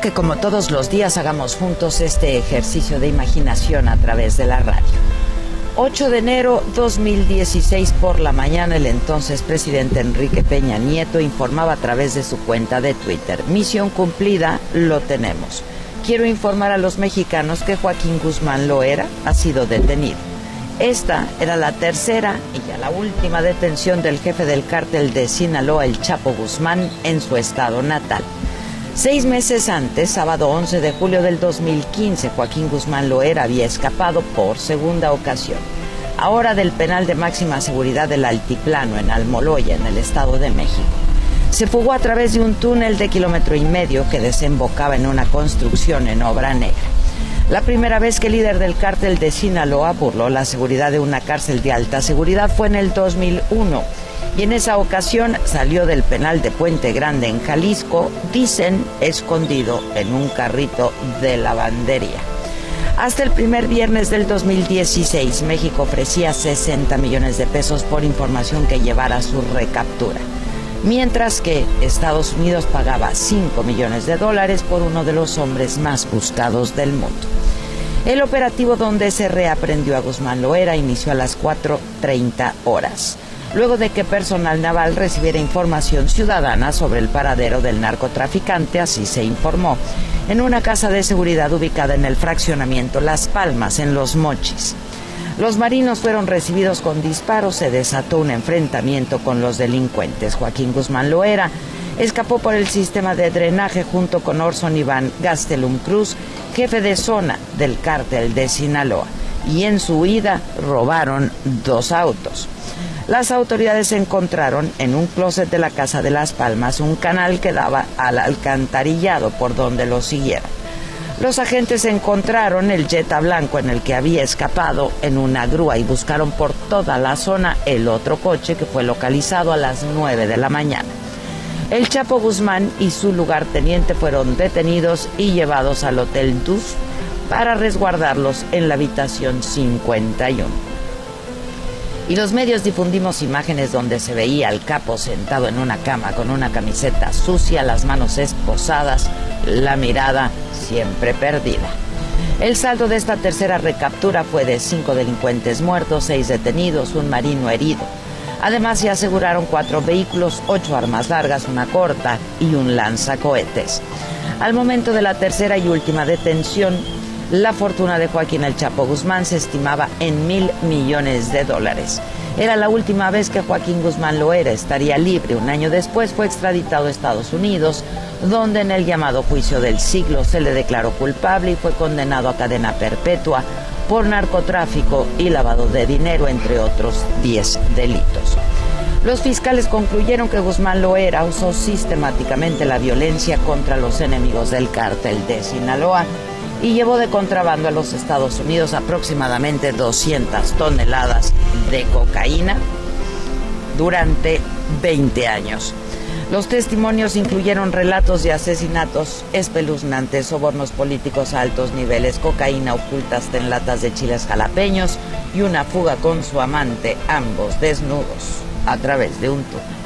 Que como todos los días hagamos juntos este ejercicio de imaginación a través de la radio. 8 de enero 2016 por la mañana el entonces presidente Enrique Peña Nieto informaba a través de su cuenta de Twitter, misión cumplida, lo tenemos. Quiero informar a los mexicanos que Joaquín Guzmán Loera ha sido detenido. Esta era la tercera y ya la última detención del jefe del cártel de Sinaloa, el Chapo Guzmán, en su estado natal. Seis meses antes, sábado 11 de julio del 2015, Joaquín Guzmán Loera había escapado por segunda ocasión, ahora del penal de máxima seguridad del Altiplano en Almoloya, en el Estado de México. Se fugó a través de un túnel de kilómetro y medio que desembocaba en una construcción en obra negra. La primera vez que el líder del cártel de Sinaloa burló la seguridad de una cárcel de alta seguridad fue en el 2001 y en esa ocasión salió del penal de Puente Grande en Jalisco, dicen escondido en un carrito de lavandería. Hasta el primer viernes del 2016, México ofrecía 60 millones de pesos por información que llevara a su recaptura, mientras que Estados Unidos pagaba 5 millones de dólares por uno de los hombres más buscados del mundo. El operativo donde se reaprendió a Guzmán Loera inició a las 4.30 horas luego de que personal naval recibiera información ciudadana sobre el paradero del narcotraficante, así se informó, en una casa de seguridad ubicada en el fraccionamiento Las Palmas, en Los Mochis. Los marinos fueron recibidos con disparos, se desató un enfrentamiento con los delincuentes. Joaquín Guzmán Loera escapó por el sistema de drenaje junto con Orson Iván Gastelum Cruz, jefe de zona del cártel de Sinaloa, y en su huida robaron dos autos. Las autoridades encontraron en un closet de la Casa de las Palmas un canal que daba al alcantarillado por donde lo siguieron. Los agentes encontraron el Jetta blanco en el que había escapado en una grúa y buscaron por toda la zona el otro coche que fue localizado a las 9 de la mañana. El Chapo Guzmán y su lugarteniente fueron detenidos y llevados al Hotel Dus para resguardarlos en la habitación 51 y los medios difundimos imágenes donde se veía al capo sentado en una cama con una camiseta sucia, las manos esposadas, la mirada siempre perdida. El saldo de esta tercera recaptura fue de cinco delincuentes muertos, seis detenidos, un marino herido. Además se aseguraron cuatro vehículos, ocho armas largas, una corta y un lanzacohetes. Al momento de la tercera y última detención, la fortuna de Joaquín El Chapo Guzmán se estimaba en mil millones de dólares. Era la última vez que Joaquín Guzmán lo era, estaría libre. Un año después fue extraditado a Estados Unidos, donde en el llamado juicio del siglo se le declaró culpable y fue condenado a cadena perpetua por narcotráfico y lavado de dinero, entre otros 10 delitos. Los fiscales concluyeron que Guzmán Loera usó sistemáticamente la violencia contra los enemigos del cártel de Sinaloa y llevó de contrabando a los Estados Unidos aproximadamente 200 toneladas de cocaína durante 20 años. Los testimonios incluyeron relatos de asesinatos espeluznantes, sobornos políticos a altos niveles, cocaína oculta en latas de chiles jalapeños y una fuga con su amante, ambos desnudos, a través de un túnel.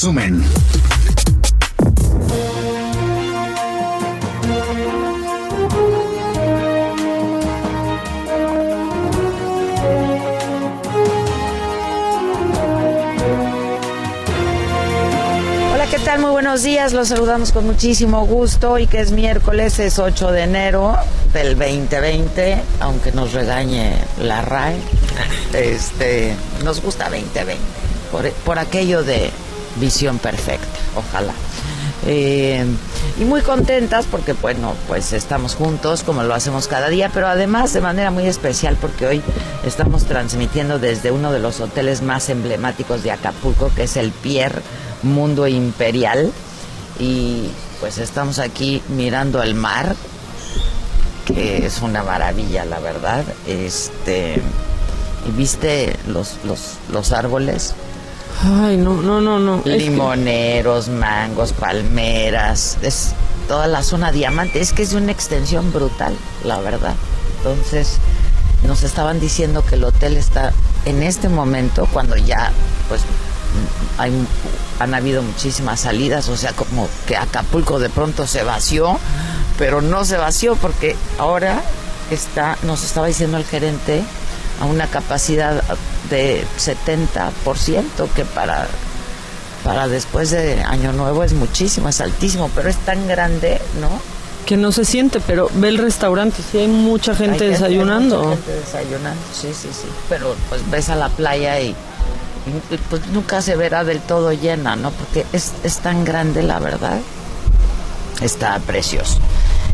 Resumen. Muy buenos días. Los saludamos con muchísimo gusto y que es miércoles, es 8 de enero del 2020, aunque nos regañe la RAE. Este, nos gusta 2020 por, por aquello de visión perfecta, ojalá. Eh, y muy contentas porque bueno pues estamos juntos como lo hacemos cada día pero además de manera muy especial porque hoy estamos transmitiendo desde uno de los hoteles más emblemáticos de Acapulco que es el Pier Mundo Imperial. Y pues estamos aquí mirando el mar que es una maravilla la verdad. Este viste los los, los árboles Ay, no, no, no, no. Limoneros, mangos, palmeras, es toda la zona diamante. Es que es una extensión brutal, la verdad. Entonces, nos estaban diciendo que el hotel está en este momento, cuando ya, pues, hay, han habido muchísimas salidas, o sea, como que Acapulco de pronto se vació, pero no se vació porque ahora está, nos estaba diciendo el gerente, a una capacidad de 70%, que para, para después de Año Nuevo es muchísimo, es altísimo, pero es tan grande, ¿no? Que no se siente, pero ve el restaurante, sí hay mucha gente desayunando. mucha gente desayunando, sí, sí, sí. Pero pues ves a la playa y, pues nunca se verá del todo llena, ¿no? Porque es, es tan grande, la verdad. Está precioso.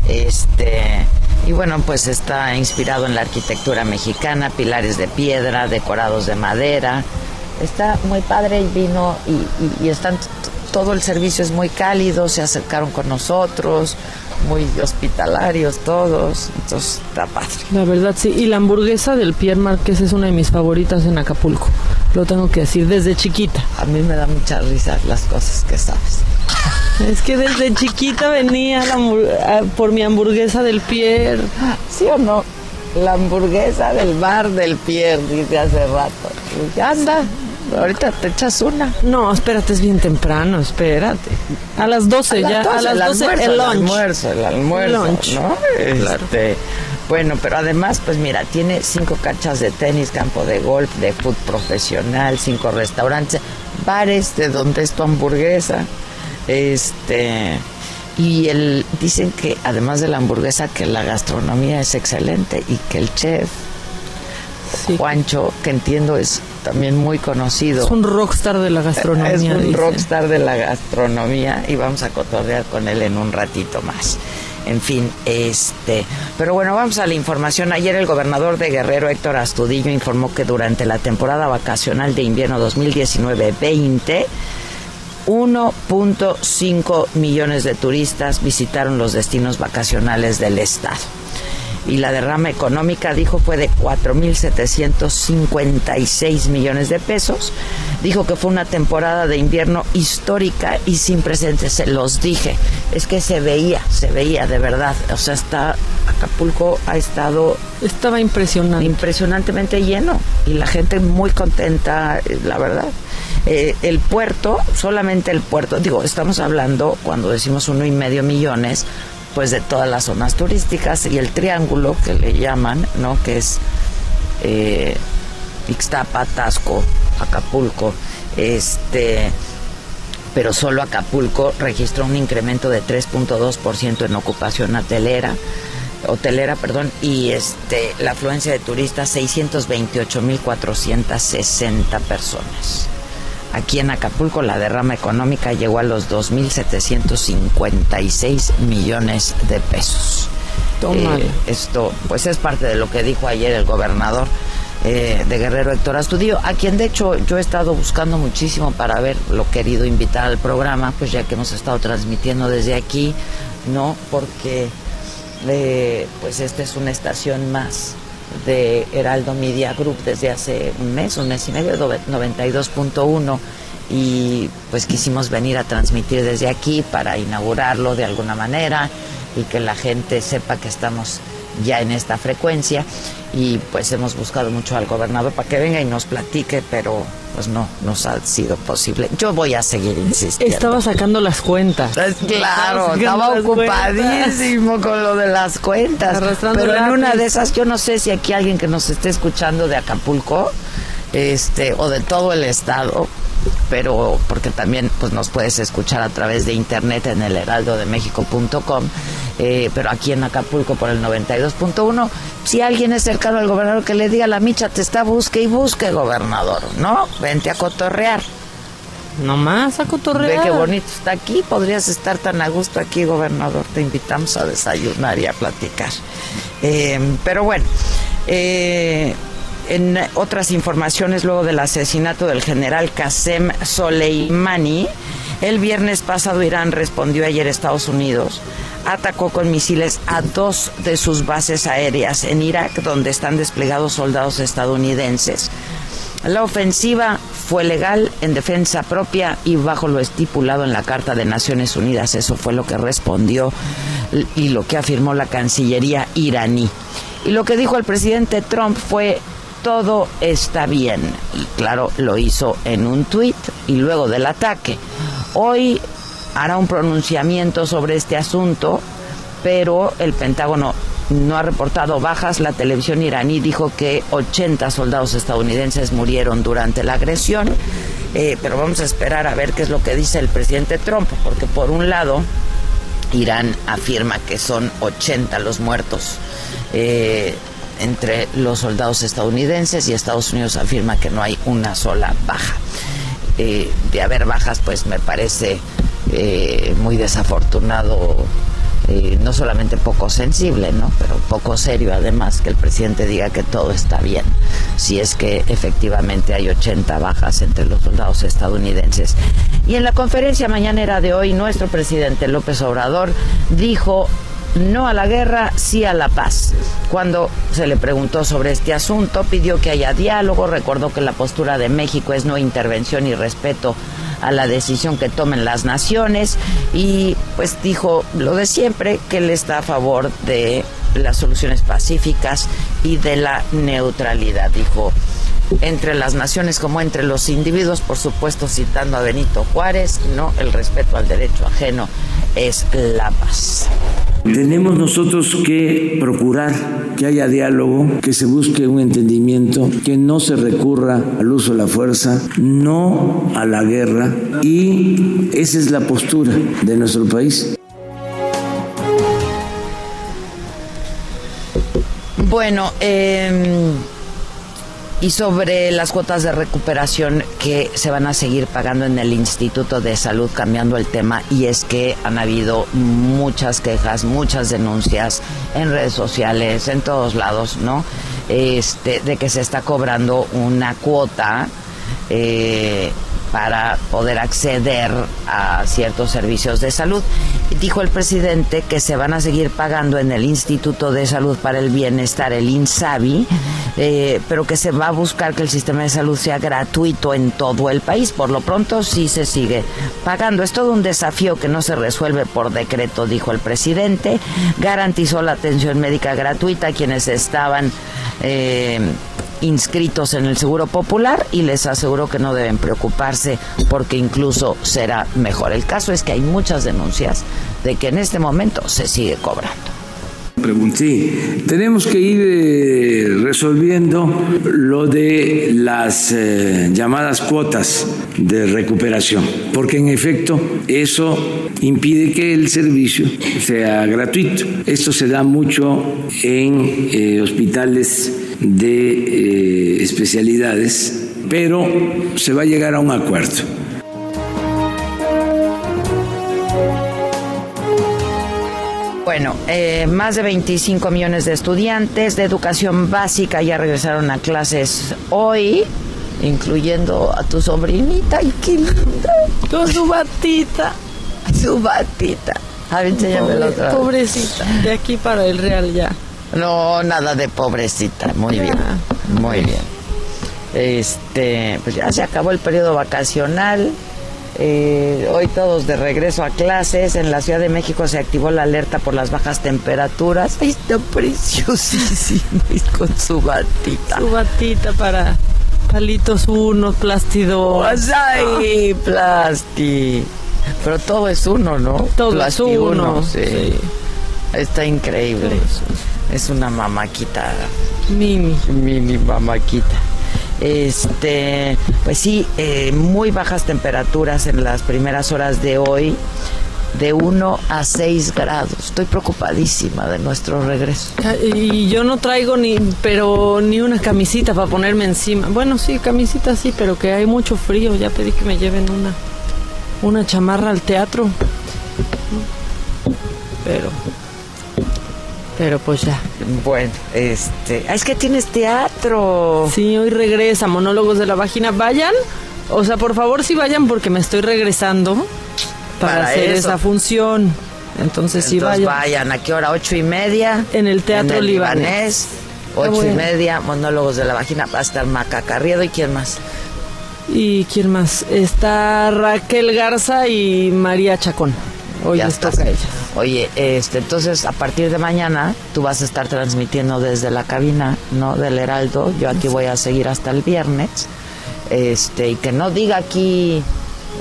Este y bueno, pues está inspirado en la arquitectura mexicana, pilares de piedra, decorados de madera. Está muy padre el vino y, y, están todo el servicio es muy cálido, se acercaron con nosotros, muy hospitalarios todos, entonces está padre. La verdad sí, y la hamburguesa del Pierre Marqués es una de mis favoritas en Acapulco, lo tengo que decir desde chiquita. A mí me da mucha risa las cosas que sabes. Es que desde chiquita venía por mi hamburguesa del Pierre. ¿Sí o no? La hamburguesa del bar del Pierre, dice hace rato. Anda, ahorita te echas una. No, espérate, es bien temprano, espérate. A las 12 ya, a las 12 el, lunch. El almuerzo, el almuerzo, ¿no? Este, bueno, pero además, pues mira, tiene cinco canchas de tenis, campo de golf, de food profesional, cinco restaurantes, bares de donde es tu hamburguesa. Este y el dicen que además de la hamburguesa que la gastronomía es excelente y que el chef Juancho, que entiendo es también muy conocido. Es un rockstar de la gastronomía. Es un rockstar de la gastronomía y vamos a cotorrear con él en un ratito más. En fin, este, pero bueno, vamos a la información. Ayer el gobernador de Guerrero, Héctor Astudillo, informó que durante la temporada vacacional de invierno 2019-20 1.5 millones de turistas visitaron los destinos vacacionales del estado. Y la derrama económica, dijo, fue de 4.756 millones de pesos. Dijo que fue una temporada de invierno histórica y sin precedentes. Se los dije. Es que se veía, se veía de verdad. O sea, está, Acapulco ha estado... Estaba impresionante. Impresionantemente lleno. Y la gente muy contenta, la verdad. Eh, el puerto, solamente el puerto, digo, estamos hablando cuando decimos uno y medio millones, pues de todas las zonas turísticas y el triángulo que le llaman, ¿no? Que es eh, Ixtapa, Tasco, Acapulco, este pero solo Acapulco registró un incremento de 3.2% en ocupación hotelera, hotelera, perdón, y este la afluencia de turistas 628.460 personas. Aquí en Acapulco la derrama económica llegó a los 2.756 millones de pesos. Eh, esto, pues es parte de lo que dijo ayer el gobernador eh, de Guerrero Héctor Astudillo, a quien de hecho yo he estado buscando muchísimo para ver lo querido invitar al programa, pues ya que hemos estado transmitiendo desde aquí, ¿no? Porque eh, pues esta es una estación más de Heraldo Media Group desde hace un mes, un mes y medio, 92.1 y pues quisimos venir a transmitir desde aquí para inaugurarlo de alguna manera y que la gente sepa que estamos ya en esta frecuencia y pues hemos buscado mucho al gobernador para que venga y nos platique, pero pues no nos ha sido posible. Yo voy a seguir insistiendo. Estaba sacando las cuentas. claro, estaba ocupadísimo con lo de las cuentas. Pero en una de esas, yo no sé si aquí alguien que nos esté escuchando de Acapulco, este, o de todo el estado, pero porque también pues nos puedes escuchar a través de internet en el heraldodemexico.com, eh, pero aquí en Acapulco por el 92.1, si alguien es cercano al gobernador que le diga la micha te está busque y busque gobernador, ¿no? Vente a cotorrear. Nomás a cotorrear. Ve qué bonito está aquí. Podrías estar tan a gusto aquí, gobernador. Te invitamos a desayunar y a platicar. Eh, pero bueno, eh, en otras informaciones, luego del asesinato del general Qasem Soleimani, el viernes pasado Irán respondió ayer a Estados Unidos. Atacó con misiles a dos de sus bases aéreas en Irak, donde están desplegados soldados estadounidenses. La ofensiva fue legal en defensa propia y bajo lo estipulado en la Carta de Naciones Unidas. Eso fue lo que respondió y lo que afirmó la Cancillería iraní. Y lo que dijo el presidente Trump fue todo está bien. Y claro, lo hizo en un tuit y luego del ataque. Hoy hará un pronunciamiento sobre este asunto, pero el Pentágono no ha reportado bajas. La televisión iraní dijo que 80 soldados estadounidenses murieron durante la agresión. Eh, pero vamos a esperar a ver qué es lo que dice el presidente Trump, porque por un lado, Irán afirma que son 80 los muertos. Eh, entre los soldados estadounidenses y Estados Unidos afirma que no hay una sola baja. Eh, de haber bajas, pues me parece muy desafortunado eh, no solamente poco sensible, ¿no? pero poco serio además que el presidente diga que todo está bien, si es que efectivamente hay 80 bajas entre los soldados estadounidenses. Y en la conferencia mañanera de hoy, nuestro presidente López Obrador dijo no a la guerra, sí a la paz. Cuando se le preguntó sobre este asunto, pidió que haya diálogo, recordó que la postura de México es no intervención y respeto a la decisión que tomen las naciones y pues dijo lo de siempre, que él está a favor de las soluciones pacíficas y de la neutralidad. Dijo, entre las naciones como entre los individuos, por supuesto citando a Benito Juárez, no el respeto al derecho ajeno es la paz. Tenemos nosotros que procurar que haya diálogo, que se busque un entendimiento, que no se recurra al uso de la fuerza, no a la guerra y esa es la postura de nuestro país. Bueno, eh y sobre las cuotas de recuperación que se van a seguir pagando en el Instituto de Salud, cambiando el tema, y es que han habido muchas quejas, muchas denuncias en redes sociales, en todos lados, ¿no? Este, de que se está cobrando una cuota eh, para poder acceder a ciertos servicios de salud. Dijo el presidente que se van a seguir pagando en el Instituto de Salud para el Bienestar, el INSABI, eh, pero que se va a buscar que el sistema de salud sea gratuito en todo el país. Por lo pronto sí se sigue pagando. Es todo un desafío que no se resuelve por decreto, dijo el presidente. Garantizó la atención médica gratuita a quienes estaban... Eh, inscritos en el Seguro Popular y les aseguro que no deben preocuparse porque incluso será mejor. El caso es que hay muchas denuncias de que en este momento se sigue cobrando. Sí, tenemos que ir eh, resolviendo lo de las eh, llamadas cuotas de recuperación, porque en efecto eso impide que el servicio sea gratuito. Esto se da mucho en eh, hospitales de especialidades, pero se va a llegar a un acuerdo. Bueno, eh, más de 25 millones de estudiantes de educación básica ya regresaron a clases hoy, incluyendo a tu sobrinita. ¡Ay, qué linda! Con su batita. Su batita. A ver, la otra. Pobrecita. De aquí para el Real ya. No, nada de pobrecita. Muy bien. Muy bien. Este, pues ya se acabó el periodo vacacional. Eh, hoy todos de regreso a clases. En la Ciudad de México se activó la alerta por las bajas temperaturas. Ahí está preciosísimo con su batita. Su batita para palitos uno, plástido. ¡Ay, plasti! Pero todo es uno, ¿no? Todo es uno. sí. Está increíble. Es una mamaquita. Mini. Mini mamaquita. Este, pues sí, eh, muy bajas temperaturas en las primeras horas de hoy. de 1 a 6 grados. Estoy preocupadísima de nuestro regreso. Y yo no traigo ni, pero ni una camisita para ponerme encima. Bueno, sí, camisita sí, pero que hay mucho frío. Ya pedí que me lleven una, una chamarra al teatro. Pero, pero pues ya. Bueno, este, ah, es que tienes teatro. Sí, hoy regresa Monólogos de la Vagina. Vayan, o sea, por favor sí vayan porque me estoy regresando para, hacer esa función. Entonces, sí vayan. vayan. ¿A qué hora? ¿Ocho y media? En el Teatro Libanés. Ocho y media, Monólogos de la Vagina. Va a estar Maca Carriedo y quién más. ¿Y quién más? Está Raquel Garza y María Chacón. Hoy ya. Oye, este, entonces a partir de mañana tú vas a estar transmitiendo desde la cabina, ¿no? Del Heraldo. Yo aquí voy a seguir hasta el viernes. Este, y que no diga aquí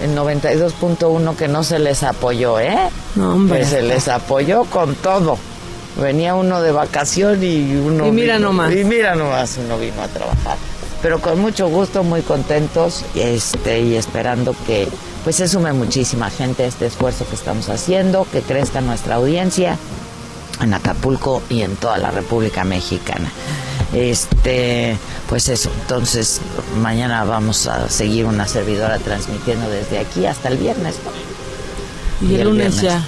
en 92.1 que no se les apoyó, ¿eh? No, hombre. Que se les apoyó con todo. Venía uno de vacación y uno. Y mira nomás. Y mira nomás, uno vino a trabajar. Pero con mucho gusto, muy contentos este, y esperando que pues se sume muchísima gente a este esfuerzo que estamos haciendo, que crezca nuestra audiencia en Acapulco y en toda la República Mexicana. Este, pues eso, entonces mañana vamos a seguir una servidora transmitiendo desde aquí hasta el viernes. Y, el, lunes ya,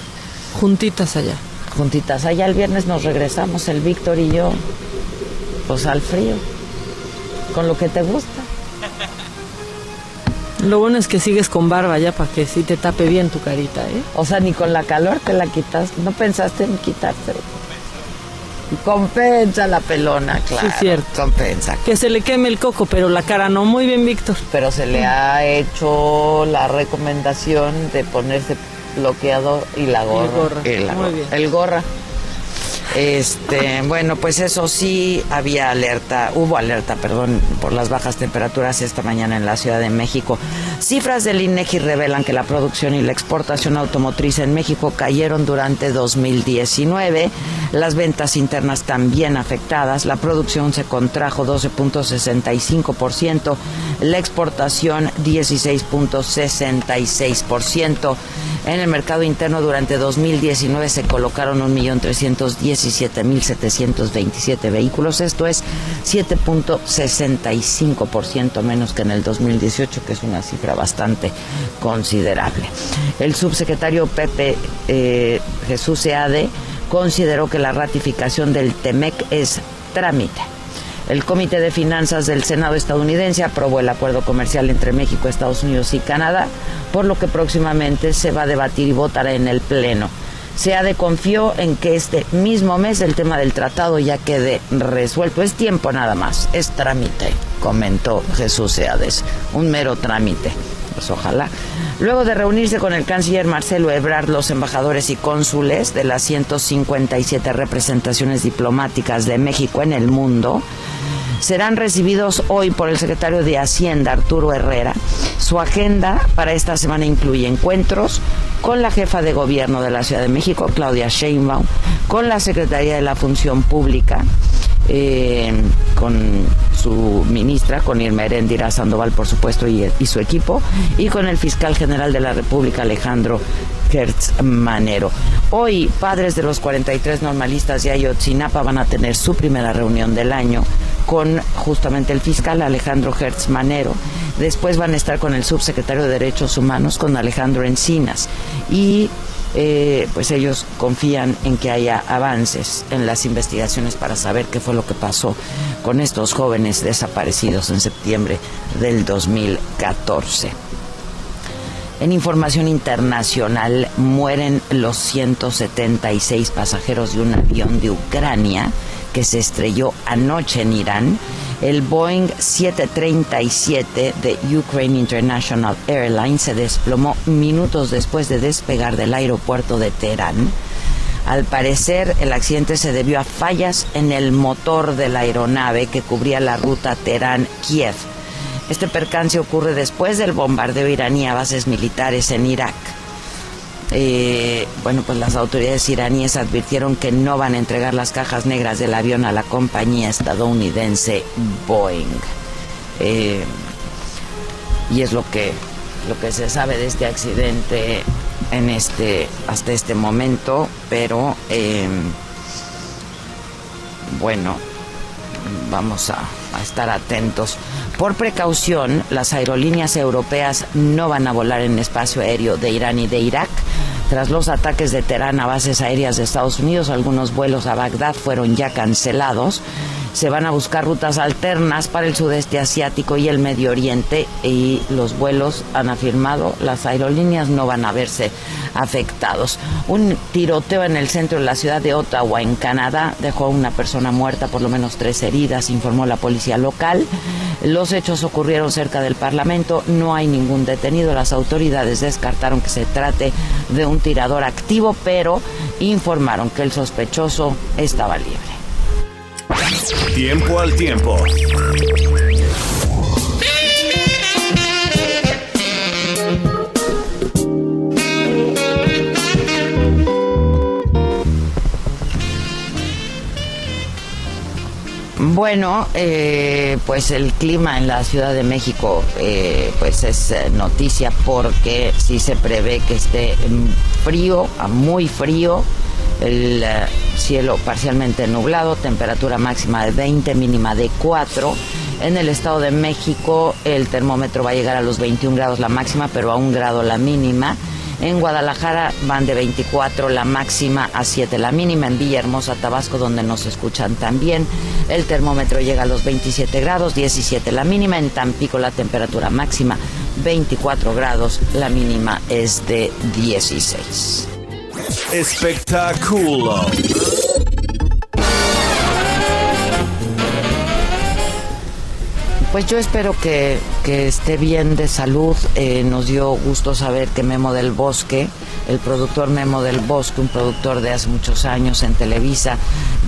juntitas allá. Juntitas allá, el viernes nos regresamos, el Víctor y yo, pues al frío, con lo que te gusta. Lo bueno es que sigues con barba ya para que sí te tape bien tu carita, ¿eh? O sea, ni con la calor te la quitas, no pensaste en quitártela. Compensa la pelona, claro. Sí, cierto. Compensa. Que se le queme el coco, pero la cara no. Muy bien, Víctor. Pero se le ha hecho la recomendación de ponerse bloqueador y la gorra. El gorra. Muy bien. El gorra. Este, bueno, pues eso sí había alerta, hubo alerta, perdón, por las bajas temperaturas esta mañana en la Ciudad de México. Cifras del INEGI revelan que la producción y la exportación automotriz en México cayeron durante 2019. Las ventas internas también afectadas. La producción se contrajo 12.65%, la exportación 16.66%. En el mercado interno durante 2019 se colocaron 1.317.727 vehículos. Esto es 7.65% menos que en el 2018, que es una cifra bastante considerable. El subsecretario Pepe eh, Jesús Seade consideró que la ratificación del TEMEC es trámite. El Comité de Finanzas del Senado estadounidense aprobó el acuerdo comercial entre México, Estados Unidos y Canadá, por lo que próximamente se va a debatir y votará en el Pleno. SEADE confió en que este mismo mes el tema del tratado ya quede resuelto. Es tiempo nada más, es trámite, comentó Jesús Seades. Un mero trámite. Pues ojalá. Luego de reunirse con el canciller Marcelo Ebrard, los embajadores y cónsules de las 157 representaciones diplomáticas de México en el mundo, serán recibidos hoy por el secretario de Hacienda, Arturo Herrera. Su agenda para esta semana incluye encuentros con la jefa de gobierno de la Ciudad de México, Claudia Sheinbaum, con la Secretaría de la Función Pública, eh, con su ministra, con Irma Erendira Sandoval, por supuesto, y, y, su equipo, y con el fiscal general de la República, Alejandro Hertz Manero. Hoy, padres de los 43 normalistas de Ayotzinapa van a tener su primera reunión del año con justamente el fiscal Alejandro Hertz Manero. Después van a estar con el subsecretario de Derechos Humanos, con Alejandro Encinas. Y eh, pues ellos confían en que haya avances en las investigaciones para saber qué fue lo que pasó con estos jóvenes desaparecidos en septiembre del 2014. En información internacional, mueren los 176 pasajeros de un avión de Ucrania que se estrelló anoche en Irán. El Boeing 737 de Ukraine International Airlines se desplomó minutos después de despegar del aeropuerto de Teherán. Al parecer, el accidente se debió a fallas en el motor de la aeronave que cubría la ruta Teherán-Kiev. Este percance ocurre después del bombardeo iraní a bases militares en Irak. Eh, bueno, pues las autoridades iraníes advirtieron que no van a entregar las cajas negras del avión a la compañía estadounidense Boeing. Eh, y es lo que, lo que se sabe de este accidente en este, hasta este momento, pero em, bueno, vamos a, a estar atentos. Por precaución, las aerolíneas europeas no van a volar en espacio aéreo de Irán y de Irak. Tras los ataques de Teherán a bases aéreas de Estados Unidos, algunos vuelos a Bagdad fueron ya cancelados se van a buscar rutas alternas para el sudeste asiático y el Medio Oriente y los vuelos han afirmado las aerolíneas no van a verse afectados. Un tiroteo en el centro de la ciudad de Ottawa, en Canadá, dejó a una persona muerta, por lo menos tres heridas, informó la policía local. Los hechos ocurrieron cerca del Parlamento, no hay ningún detenido. Las autoridades descartaron que se trate de un tirador activo, pero informaron que el sospechoso estaba libre. Tiempo al tiempo. Bueno, eh, pues el clima en la Ciudad de México eh, pues es eh, noticia porque sí se prevé que esté frío, muy frío, el eh, cielo parcialmente nublado, temperatura máxima de 20, mínima de 4. En el Estado de México el termómetro va a llegar a los 21 grados la máxima, pero a un grado la mínima. En Guadalajara van de 24 la máxima a 7 la mínima. En Villahermosa, Tabasco, donde nos escuchan también, el termómetro llega a los 27 grados, 17 la mínima. En Tampico la temperatura máxima 24 grados, la mínima es de 16. Espectáculo. Pues yo espero que, que esté bien de salud. Eh, nos dio gusto saber que Memo del Bosque, el productor Memo del Bosque, un productor de hace muchos años en Televisa,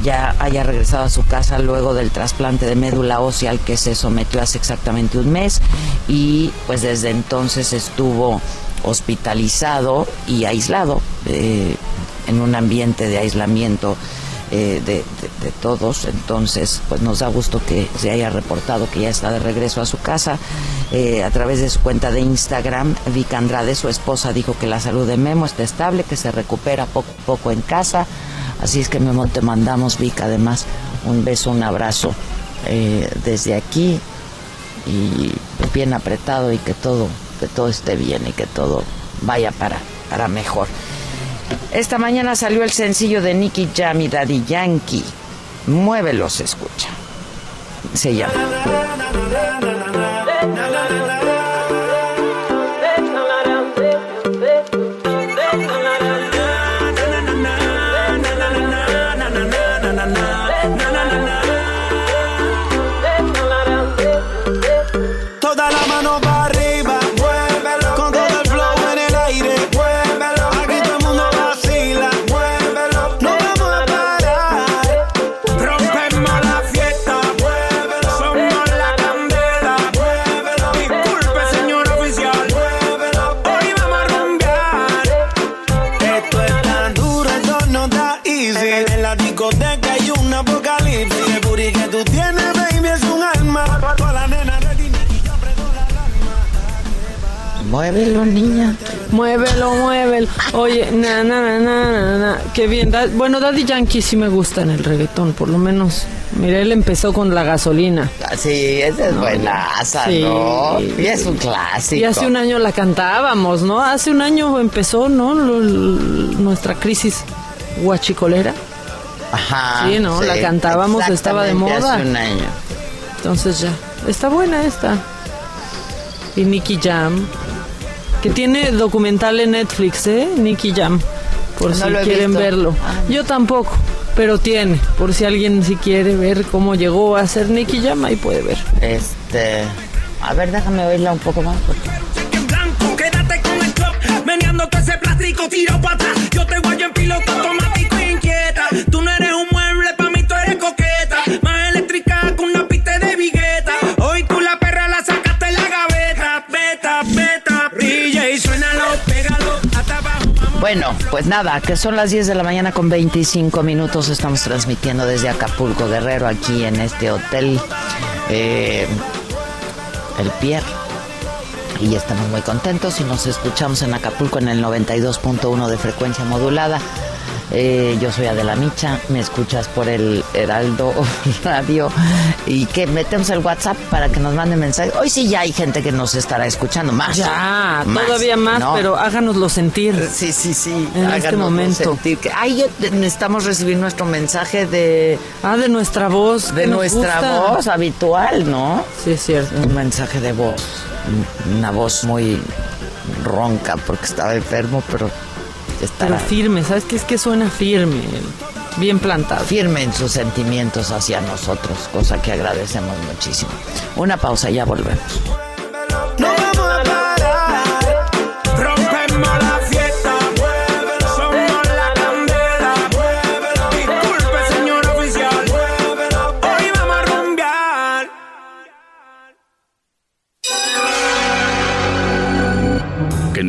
ya haya regresado a su casa luego del trasplante de médula ósea al que se sometió hace exactamente un mes y pues desde entonces estuvo hospitalizado y aislado eh, en un ambiente de aislamiento eh, de, todos. Entonces, pues nos da gusto que se haya reportado que ya está de regreso a su casa. Eh, a través de su cuenta de Instagram, Vika Andrade, su esposa, dijo que la salud de Memo está estable, que se recupera poco a poco en casa. Así es que Memo, te mandamos, Vika, además, un beso, un abrazo desde aquí y bien apretado y que todo, que todo esté bien y que todo vaya para, para mejor. Esta mañana salió el sencillo de Nicky Jam y Daddy Yankee. Muévelo, se escucha. Se llama. Oye, na, na, na, na, na, na. Qué bien. Da- bueno, Daddy Yankee sí me gusta en el reggaetón, por lo menos. Mira, él empezó con la gasolina. Sí, esa es buenaza. ¿no? Y es un clásico. Y hace un año la cantábamos, ¿no? Hace un año empezó, ¿no? Nuestra crisis guachicolera. Ajá. Sí, ¿no? La cantábamos, estaba de moda. Hace un año. Entonces ya. Está buena esta. Y Nicky Jam. Que tiene documental en Netflix, ¿eh? Nicky Jam. Por No si quieren visto. verlo. Ah. Yo tampoco. Pero tiene. Por si alguien si quiere ver cómo llegó a ser Nicky Jam, ahí puede ver. Este. A ver, déjame oírla un poco más. porque- en blanco, quédate con el club, meneando todo ese plástico, tiro para atrás. Yo te guayo en piloto Bueno, pues nada, que son las 10 de la mañana con 25 minutos. Estamos transmitiendo desde Acapulco, Guerrero, aquí en este hotel. eh, el Pierre. y estamos muy contentos y nos escuchamos en Acapulco en el 92.1 de frecuencia modulada. Eh, yo soy Adela Micha, me escuchas por el Heraldo Radio y que metemos el WhatsApp para que nos manden mensajes. Hoy sí ya hay gente que nos estará escuchando más. Ya, todavía más, pero háganoslo sentir. Sí, sí, sí. En este momento. Sentir que, ay, necesitamos recibir nuestro mensaje de... Ah, de nuestra voz. De nuestra voz habitual, ¿no? Sí, es cierto. Un mensaje de voz. Una voz muy ronca porque estaba enfermo, pero pero firme, ¿sabes qué es que suena firme? Bien plantado. Firme en sus sentimientos hacia nosotros, cosa que agradecemos muchísimo. Una pausa, ya volvemos.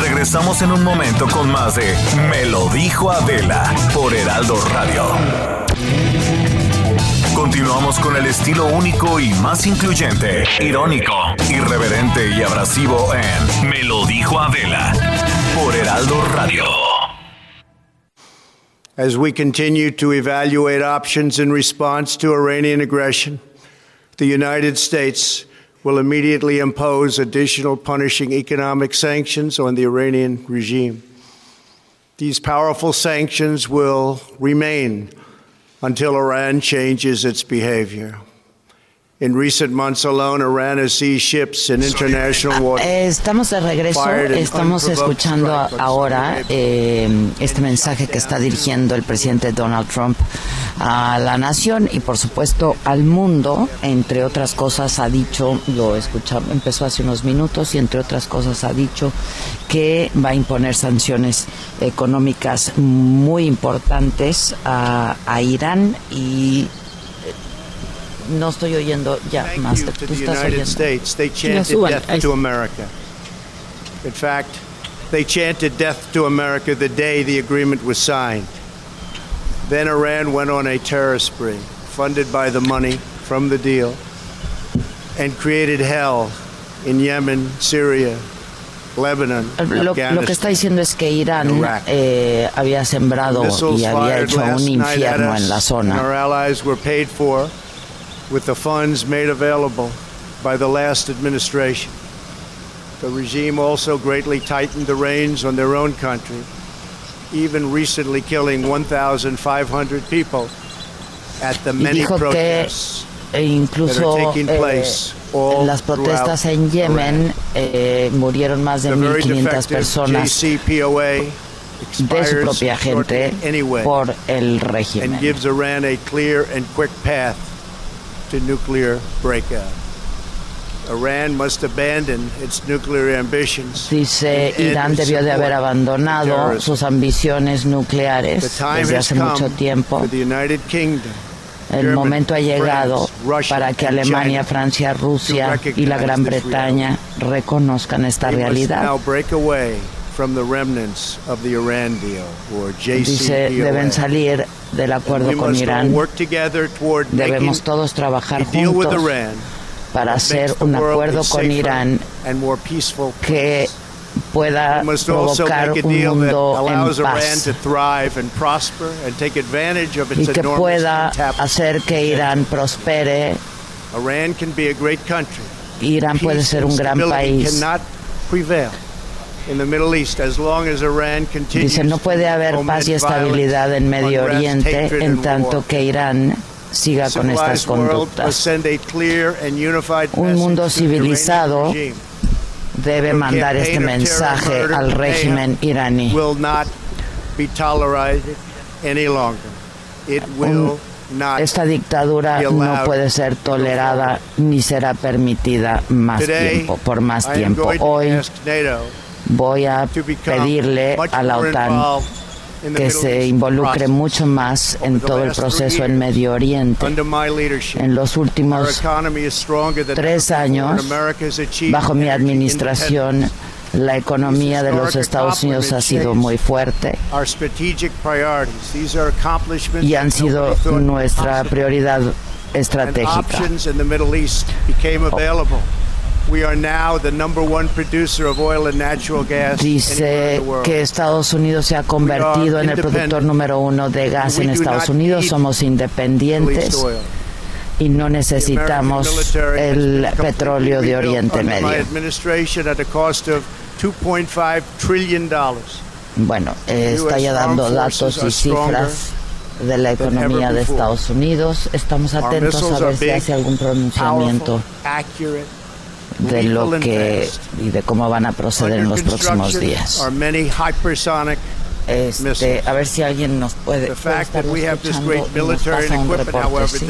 Regresamos en un momento con más de Me lo dijo Adela por Heraldo Radio. Continuamos con el estilo único y más incluyente, irónico, irreverente y abrasivo en Me lo dijo Adela por Heraldo Radio. As we continue to evaluate options in response to Iranian aggression, the United States will immediately impose additional punishing economic sanctions on the Iranian regime. These powerful sanctions will remain until Iran changes its behavior. Estamos de regreso, estamos escuchando ahora eh, este mensaje que está dirigiendo el presidente Donald Trump a la nación y por supuesto al mundo. Entre otras cosas ha dicho, lo escuchamos, empezó hace unos minutos y entre otras cosas ha dicho que va a imponer sanciones económicas muy importantes a, a Irán y no estoy oyendo ya, Master. Tú estás oyendo. In fact, they chanted death to America the day the agreement was signed. Then Iran went on a terror spree, funded by the money from the deal, and created hell in Yemen, Syria, Lebanon, lo, lo, que está diciendo es que Irán eh, había sembrado y había hecho un infierno en la zona with the funds made available by the last administration. The regime also greatly tightened the reins on their own country, even recently killing 1,500 people at the many protests incluso, that are taking eh, place en las protestas en Yemen eh, murieron más de 1.500 personas de su propia gente por el régimen. To nuclear breakout. Iran must abandon its nuclear ambitions. Dice Irán debió de haber abandonado sus ambiciones nucleares desde hace mucho tiempo. El momento ha llegado para que Alemania, Francia, Rusia y la Gran Bretaña reconozcan esta realidad. Dice, deben salir del acuerdo con Irán. Debemos todos trabajar juntos para hacer un acuerdo con Irán que pueda provocar un mundo en paz y que pueda hacer que Irán prospere. Irán puede ser un gran país. Dice, no puede haber paz y estabilidad en Medio Oriente en tanto que Irán siga con estas conductas. Un mundo civilizado debe mandar este mensaje al régimen iraní. Esta dictadura no puede ser tolerada ni será permitida más tiempo, por más tiempo. Hoy voy a pedirle a la OTAN que se involucre mucho más en todo el proceso en Medio Oriente. En los últimos tres años, bajo mi administración, la economía de los Estados Unidos ha sido muy fuerte y han sido nuestra prioridad estratégica. Dice que Estados Unidos se ha convertido en el productor número uno de gas en do Estados Unidos. Somos independientes y no necesitamos el petróleo de Oriente Medio. administration at a cost of 2.5 trillion dollars. Bueno, eh, está ya dando datos y cifras de la economía de. Estados Unidos. Estamos atentos a ver si hace algún pronunciamiento de lo que y de cómo van a proceder en los próximos días. Este, a ver si alguien nos puede, puede this escuchando y nos pasa un reporte, sí,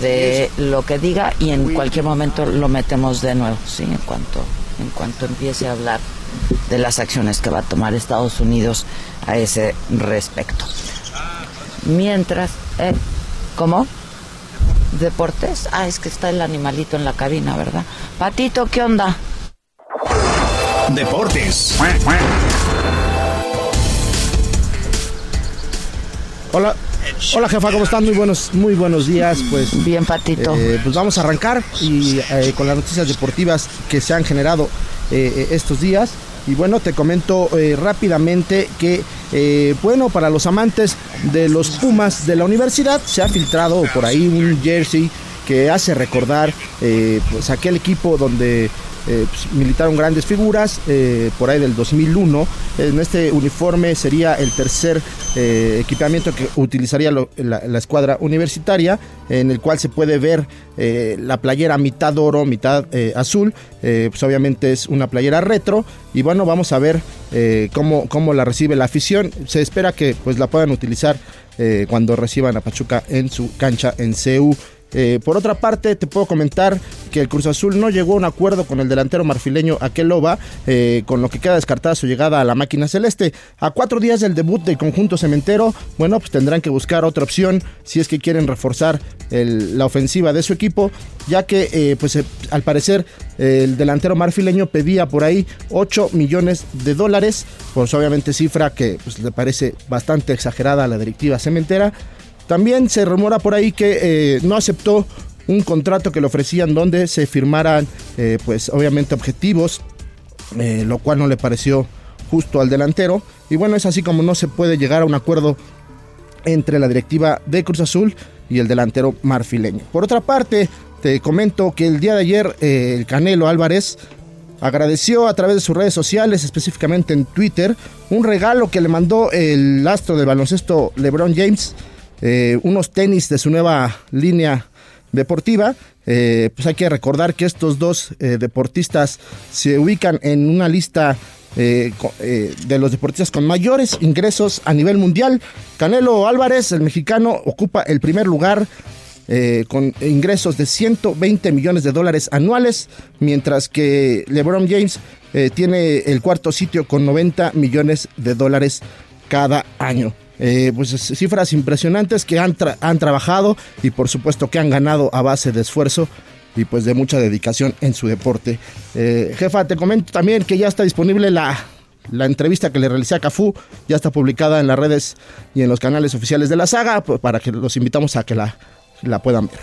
de lo que diga y en cualquier momento lo metemos de nuevo, sí, en cuanto en cuanto empiece a hablar de las acciones que va a tomar Estados Unidos a ese respecto. Mientras, eh, ¿cómo? Deportes. Ah, es que está el animalito en la cabina, ¿verdad? Patito, ¿qué onda? Deportes. Hola, hola jefa, ¿cómo están? Muy buenos, muy buenos días. Pues, Bien, Patito. eh, pues vamos a arrancar y eh, con las noticias deportivas que se han generado eh, eh, estos días. Y bueno, te comento eh, rápidamente que, eh, bueno, para los amantes de los Pumas de la universidad, se ha filtrado por ahí un jersey que hace recordar eh, pues aquel equipo donde eh, pues, militaron grandes figuras eh, por ahí del 2001. En este uniforme sería el tercer eh, equipamiento que utilizaría la, escuadra universitaria, en el cual se puede ver la playera mitad oro, mitad azul. Pues obviamente es una playera retro. Y bueno, vamos a ver cómo, cómo la recibe la afición. Se espera que pues la puedan utilizar cuando reciban a Pachuca en su cancha en CEU. Eh, por otra parte, te puedo comentar que el Cruz Azul no llegó a un acuerdo con el delantero marfileño Akeloba, eh, con lo que queda descartada su llegada a la máquina celeste. A cuatro días del debut del conjunto cementero, bueno, pues tendrán que buscar otra opción si es que quieren reforzar la ofensiva de su equipo, ya que, eh, pues al parecer, el delantero marfileño pedía por ahí 8 millones de dólares, pues obviamente cifra que pues, le parece bastante exagerada a la directiva cementera. También se rumora por ahí que eh, no aceptó un contrato que le ofrecían donde se firmaran, eh, pues obviamente objetivos, eh, lo cual no le pareció justo al delantero. Y bueno, es así como no se puede llegar a un acuerdo entre la directiva de Cruz Azul y el delantero marfileño. Por otra parte, te comento que el día de ayer el Canelo Álvarez agradeció a través de sus redes sociales, específicamente en Twitter, un regalo que le mandó el astro del baloncesto LeBron James, eh, unos tenis de su nueva línea deportiva. Eh, pues hay que recordar que estos dos eh, deportistas se ubican en una lista de los deportistas con mayores ingresos a nivel mundial. Canelo Álvarez, el mexicano, ocupa el primer lugar con ingresos de 120 millones de dólares anuales, mientras que LeBron James tiene el cuarto sitio con 90 millones de dólares cada año. Eh, pues es- cifras impresionantes que han, han trabajado y por supuesto que han ganado a base de esfuerzo y pues de mucha dedicación en su deporte. Eh, jefa, te comento también que ya está disponible la, la entrevista que le realicé a Cafú, ya está publicada en las redes y en los canales oficiales de la saga, para que los invitamos a que la, la puedan ver.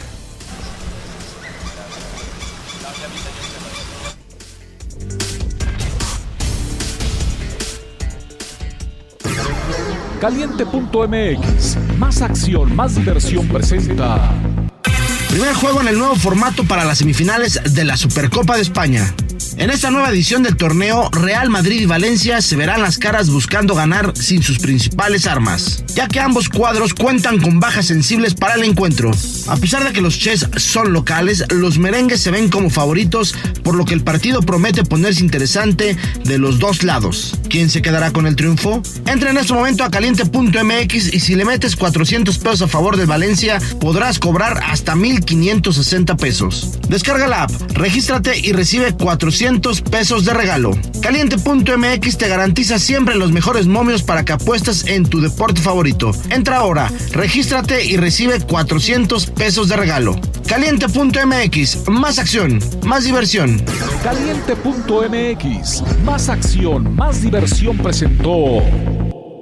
Caliente.mx, más acción, más diversión presenta. Primer juego en el nuevo formato para las semifinales de la Supercopa de España. En esta nueva edición del torneo, Real Madrid y Valencia se verán las caras buscando ganar sin sus principales armas, ya que ambos cuadros cuentan con bajas sensibles para el encuentro. A pesar de que los Chess son locales, los merengues se ven como favoritos, por lo que el partido promete ponerse interesante de los dos lados. ¿Quién se quedará con el triunfo? Entra en este momento a caliente.mx y si le metes 400 pesos a favor de Valencia, podrás cobrar hasta 1560 pesos. Descarga la app, regístrate y recibe 400 pesos de regalo. Caliente.mx te garantiza siempre los mejores momios para que apuestes en tu deporte favorito. Entra ahora, regístrate y recibe 400 pesos de regalo. Caliente.mx, más acción, más diversión. Caliente.mx, más acción, más diversión presentó.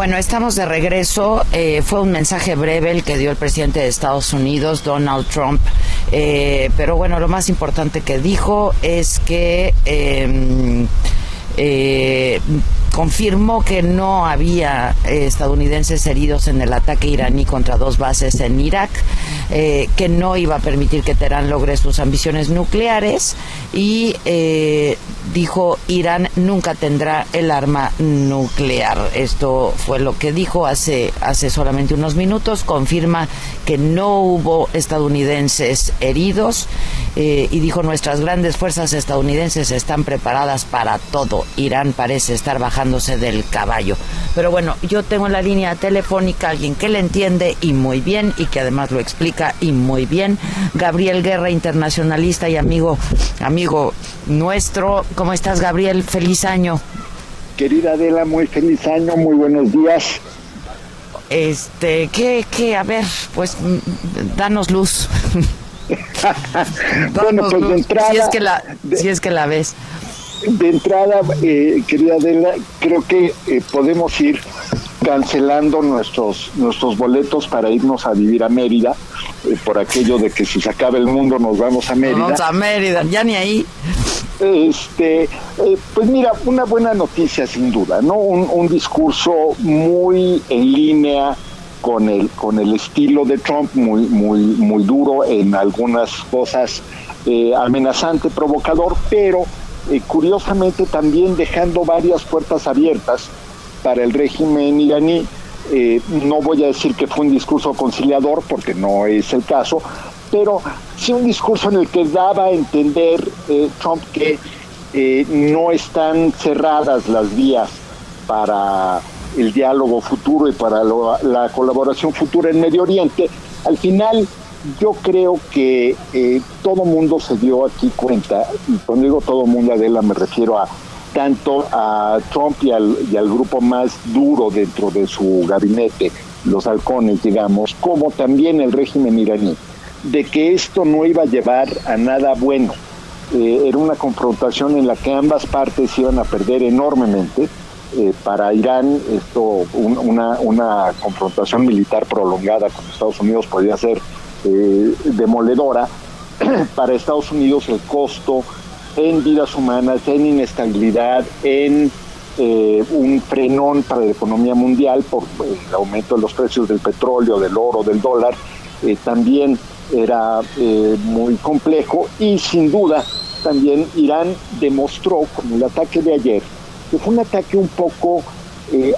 Bueno, estamos de regreso. Eh, fue un mensaje breve el que dio el presidente de Estados Unidos, Donald Trump. Eh, pero bueno, lo más importante que dijo es que em, eh, confirmó que no había eh, estadounidenses heridos en el ataque iraní contra dos bases en Irak, eh, que no iba a permitir que Teherán logre sus ambiciones nucleares y eh, dijo Irán nunca tendrá el arma nuclear. Esto fue lo que dijo hace, hace solamente unos minutos, confirma que no hubo estadounidenses heridos y dijo nuestras grandes fuerzas estadounidenses están preparadas para todo. Irán parece estar bajando del caballo. Pero bueno, yo tengo en la línea telefónica alguien que le entiende y muy bien y que además lo explica y muy bien. Gabriel Guerra, internacionalista y amigo, amigo nuestro. ¿Cómo estás, Gabriel? Feliz año. Querida Adela, muy feliz año, muy buenos días. Este, ¿qué, qué? A ver, pues danos luz. bueno, pues de entrada. Si es que la, si es que la ves de entrada, eh, querida Adela, creo que eh, podemos ir cancelando nuestros nuestros boletos para irnos a vivir a Mérida, eh, por aquello de que si se acaba el mundo nos vamos a Mérida. Vamos a Mérida, ya ni ahí. Este, pues mira, una buena noticia sin duda, ¿no? Un, un, discurso muy en línea con el con el estilo de Trump, muy muy muy duro en algunas cosas, amenazante, provocador, pero eh, curiosamente también dejando varias puertas abiertas para el régimen iraní. Eh, no voy a decir que fue un discurso conciliador, porque no es el caso, pero sí un discurso en el que daba a entender eh, Trump que no están cerradas las vías para el diálogo futuro y para la colaboración futura en Medio Oriente. Al final, yo creo que eh, todo mundo se dio aquí cuenta, y cuando digo todo mundo, Adela, me refiero a tanto a Trump y al, y al grupo más duro dentro de su gabinete, los halcones, digamos, como también el régimen iraní, de que esto no iba a llevar a nada bueno. Eh, era una confrontación en la que ambas partes iban a perder enormemente. Eh, para Irán, esto, una, una confrontación militar prolongada con Estados Unidos podría ser eh, demoledora para Estados Unidos el costo en vidas humanas, en inestabilidad, en eh, un frenón para la economía mundial por el aumento de los precios del petróleo, del oro, del dólar, eh, también era muy complejo y sin duda también Irán demostró con el ataque de ayer que fue un ataque un poco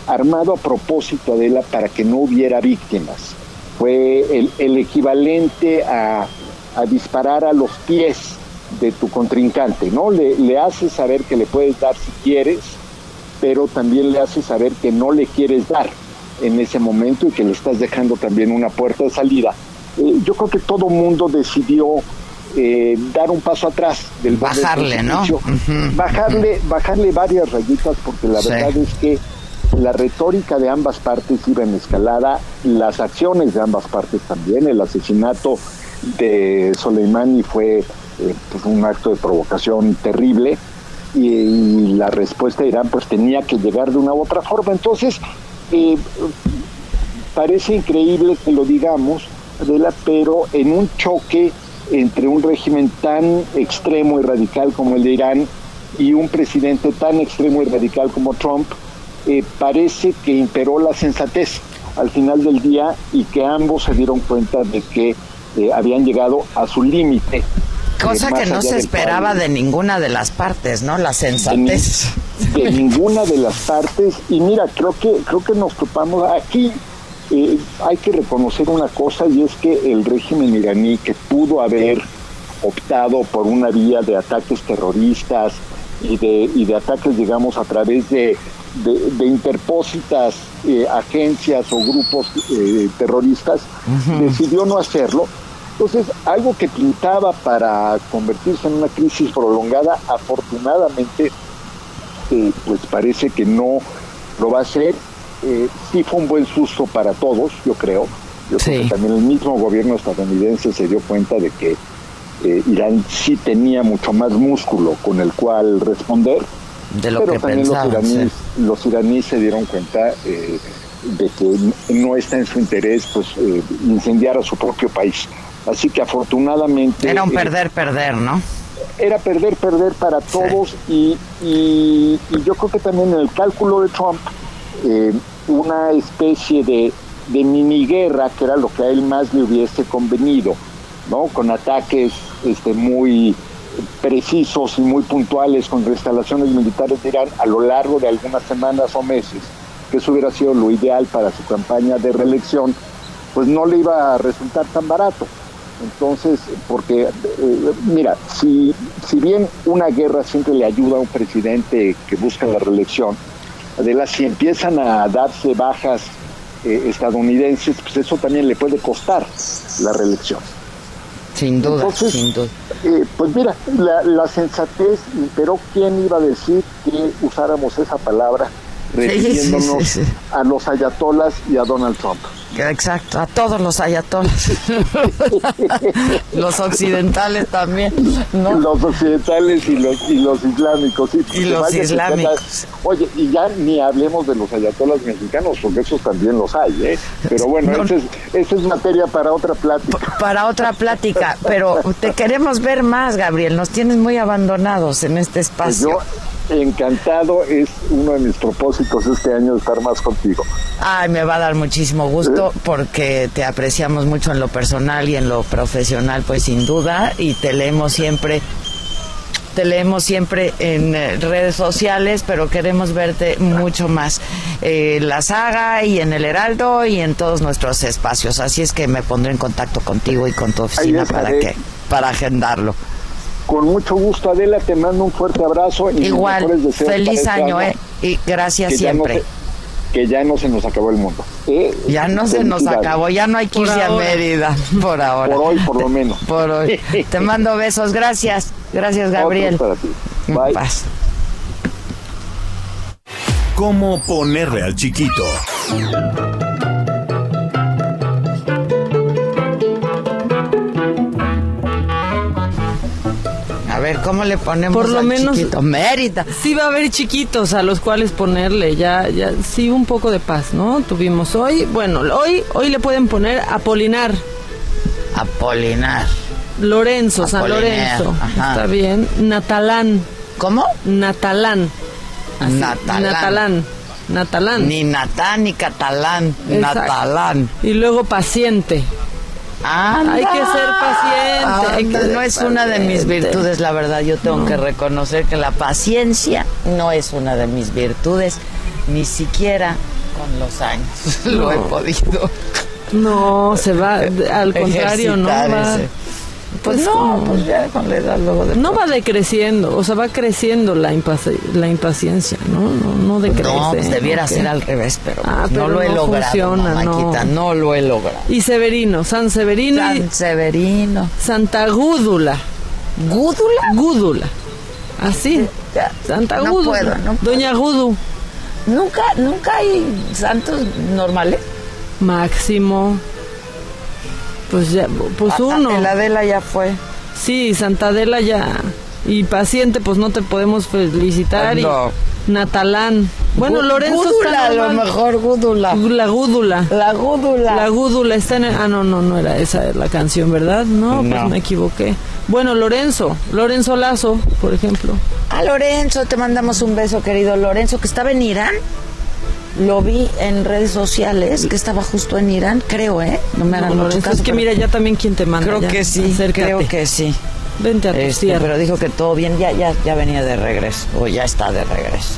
armado a propósito de la para que no hubiera víctimas fue el, equivalente a, disparar a los pies de tu contrincante, ¿no? Le, le haces saber que le puedes dar si quieres, pero también le haces saber que no le quieres dar en ese momento y que le estás dejando también una puerta de salida. Eh, yo creo que todo mundo decidió eh, dar un paso atrás del bajarle, ¿no? bajarle, bajarle varias rayitas porque la verdad es que la retórica de ambas partes iba en escalada, las acciones de ambas partes también, el asesinato de Soleimani fue eh, pues, un acto de provocación terrible y, la respuesta de Irán pues tenía que llegar de una u otra forma. Entonces, eh, parece increíble que lo digamos, pero en un choque entre un régimen tan extremo y radical como el de Irán y un presidente tan extremo y radical como Trump, eh, parece que imperó la sensatez al final del día y que ambos se dieron cuenta de que eh, habían llegado a su límite. Eh, Cosa que no se esperaba de ninguna de las partes, ¿no? La sensatez. De, ninguna de las partes. Y mira, creo que creo que nos topamos aquí. hay que reconocer una cosa y es que el régimen iraní que pudo haber optado por una vía de ataques terroristas y de, y de ataques, digamos, a través de de, interpósitas eh, agencias o grupos eh, terroristas, decidió no hacerlo. Entonces, algo que pintaba para convertirse en una crisis prolongada, afortunadamente, eh, pues parece que no lo va a hacer. sí fue un buen susto para todos, yo creo. Yo creo que también el mismo gobierno estadounidense se dio cuenta de que Irán sí tenía mucho más músculo con el cual responder de lo Pero también los iraníes, los iraníes se dieron cuenta eh, de que no está en su interés pues eh, incendiar a su propio país. Así que afortunadamente... Era un perder, perder, ¿no? Era perder, perder para todos y, y, yo creo que también en el cálculo de Trump, eh, una especie de, de mini guerra, que era lo que a él más le hubiese convenido, ¿no? Con ataques este, muy precisos y muy puntuales contra instalaciones militares de Irán a lo largo de algunas semanas o meses, que eso hubiera sido lo ideal para su campaña de reelección, pues no le iba a resultar tan barato. Entonces, porque, eh, mira, si, si bien una guerra siempre le ayuda a un presidente que busca la reelección, las si empiezan a darse bajas eh, estadounidenses, pues eso también le puede costar la reelección. Sin duda, sin duda. Eh, pues mira, la, sensatez, pero ¿quién iba a decir que usáramos esa palabra refiriéndonos a los ayatolas y a Donald Trump? Exacto, a todos los ayatolas. los occidentales también. Los occidentales y los, y los islámicos. y los islámicos. oye, y ya ni hablemos de los ayatolas mexicanos, porque esos también los hay, ¿eh? Pero bueno, esa, es, es materia para otra plática. Para otra plática, pero te queremos ver más, Gabriel. Nos tienes muy abandonados en este espacio encantado, es uno de mis propósitos este año estar más contigo. Ay, me va a dar muchísimo gusto porque te apreciamos mucho en lo personal y en lo profesional, pues sin duda, y te leemos siempre. Te leemos siempre en eh, redes sociales, pero queremos verte mucho más en la saga y en el Heraldo y en todos nuestros espacios. Así es que me pondré en contacto contigo y con tu oficina para que para agendarlo. Con mucho gusto, Adela, te mando un fuerte abrazo. Y Igual, feliz este año, ¿eh? Y gracias siempre. Que ya no se nos acabó el mundo. ¿eh? Ya no se nos acabó, ya no hay que irse a Mérida, por ahora. Por hoy, por lo menos. Por hoy. te mando besos, gracias. Gracias, Gabriel. Para ti. Bye. Paz. ¿Cómo ponerle al chiquito? Ver, ¿cómo le ponemos Por lo menos, chiquito? Mérida. Sí va a haber chiquitos a los cuales ponerle, ya, ya, sí, un poco de paz, ¿no? Tuvimos hoy, bueno, hoy, hoy le pueden poner Apolinar. Apolinar. Lorenzo, San Lorenzo. Está bien. Natalán. ¿Cómo? Natalán. Natalán. Natalán. Natalán. Ni Natán ni Catalán. Natalán. Y luego paciente. Hay que ser paciente. no es una de mis virtudes, la verdad. Yo tengo que reconocer que la paciencia no es una de mis virtudes, ni siquiera con los años lo he podido. No, se va, al contrario, no va. Pues no, como- pues ya con la edad luego de No va decreciendo, o sea, va creciendo la, impaci- la impaciencia, ¿no? No, no decrece. No, pues debiera ser al revés, pero, Ah, no pero lo he no logrado, funciona, mamáquita, no. lo he logrado. Y Severino, San Severino San Severino. Santa Gúdula. ¿Gúdula? Gúdula. Así. Ya, Santa no Gúdula. puedo, no Doña Gudu. Nunca, nunca hay santos normales. Máximo. Pues ya, pues Ah, uno. El Adela ya fue. Sí, Santa Adela ya. Y paciente, pues no te podemos felicitar. y No. Natalán. Bueno, Gu- Lorenzo Gúdula, está a lo mejor Gúdula. La gúdula. La Gúdula. La gúdula está en el- Ah, no, no, no era esa la canción, ¿verdad? No, pues No. me equivoqué. Bueno, Lorenzo. Lorenzo Lazo, por ejemplo. A Lorenzo, te mandamos un beso, querido Lorenzo, que estaba en Irán. Lo vi en redes sociales, que estaba justo en Irán, creo, ¿eh? No me hagan No, mucho caso, es que mira, ya también quien te manda. Creo ya. que sí, Acércate. creo que sí. Vente a tu Este, pero dijo que todo bien, ya, ya, ya venía de regreso, o ya está de regreso.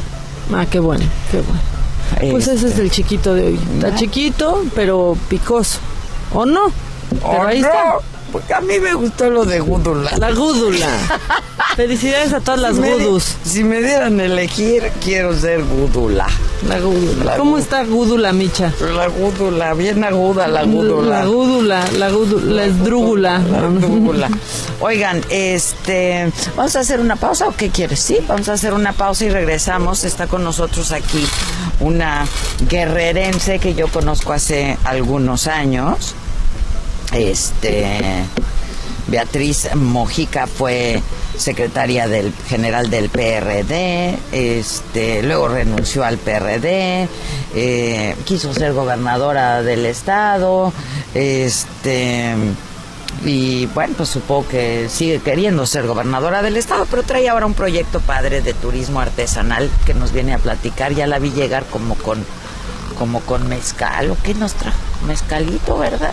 Ah, qué bueno, qué bueno. Pues ese es Este. el chiquito de hoy. Está chiquito, pero picoso. ¿O no? Pero ¡Oh, ahí no! está. Porque a mí me gustó lo de Gúdula. La gúdula. Felicidades a todas las Si me di- gudus. Si me dieran elegir, quiero ser Gúdula. La gúdula. La ¿Cómo está gúdula, Micha? La Gúdula, bien aguda la Gúdula. La gúdula, la gúdula, la esdrúgula. La Gúdula. Oigan, este, vamos a hacer una pausa o qué quieres? Sí, vamos a hacer una pausa y regresamos. Está con nosotros aquí una guerrerense que yo conozco hace algunos años. Este, Beatriz Mojica fue secretaria del general del PRD, este, luego renunció al PRD, eh, quiso ser gobernadora del estado, este y bueno, pues supongo que sigue queriendo ser gobernadora del estado, pero trae ahora un proyecto padre de turismo artesanal que nos viene a platicar. Ya la vi llegar como con como con mezcal qué nos trajo, mezcalito, ¿verdad?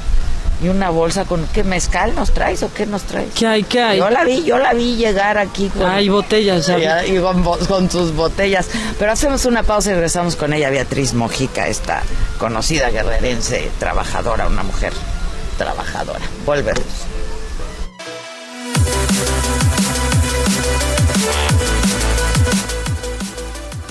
Y una bolsa con qué mezcal nos traes o qué nos traes. ¿Qué hay? ¿Qué hay? Yo la vi, yo la vi llegar aquí con Hay botellas, ya, y con, con sus botellas. Pero hacemos una pausa y regresamos con ella, Beatriz Mojica, esta conocida guerrerense, trabajadora, una mujer trabajadora. Volvemos.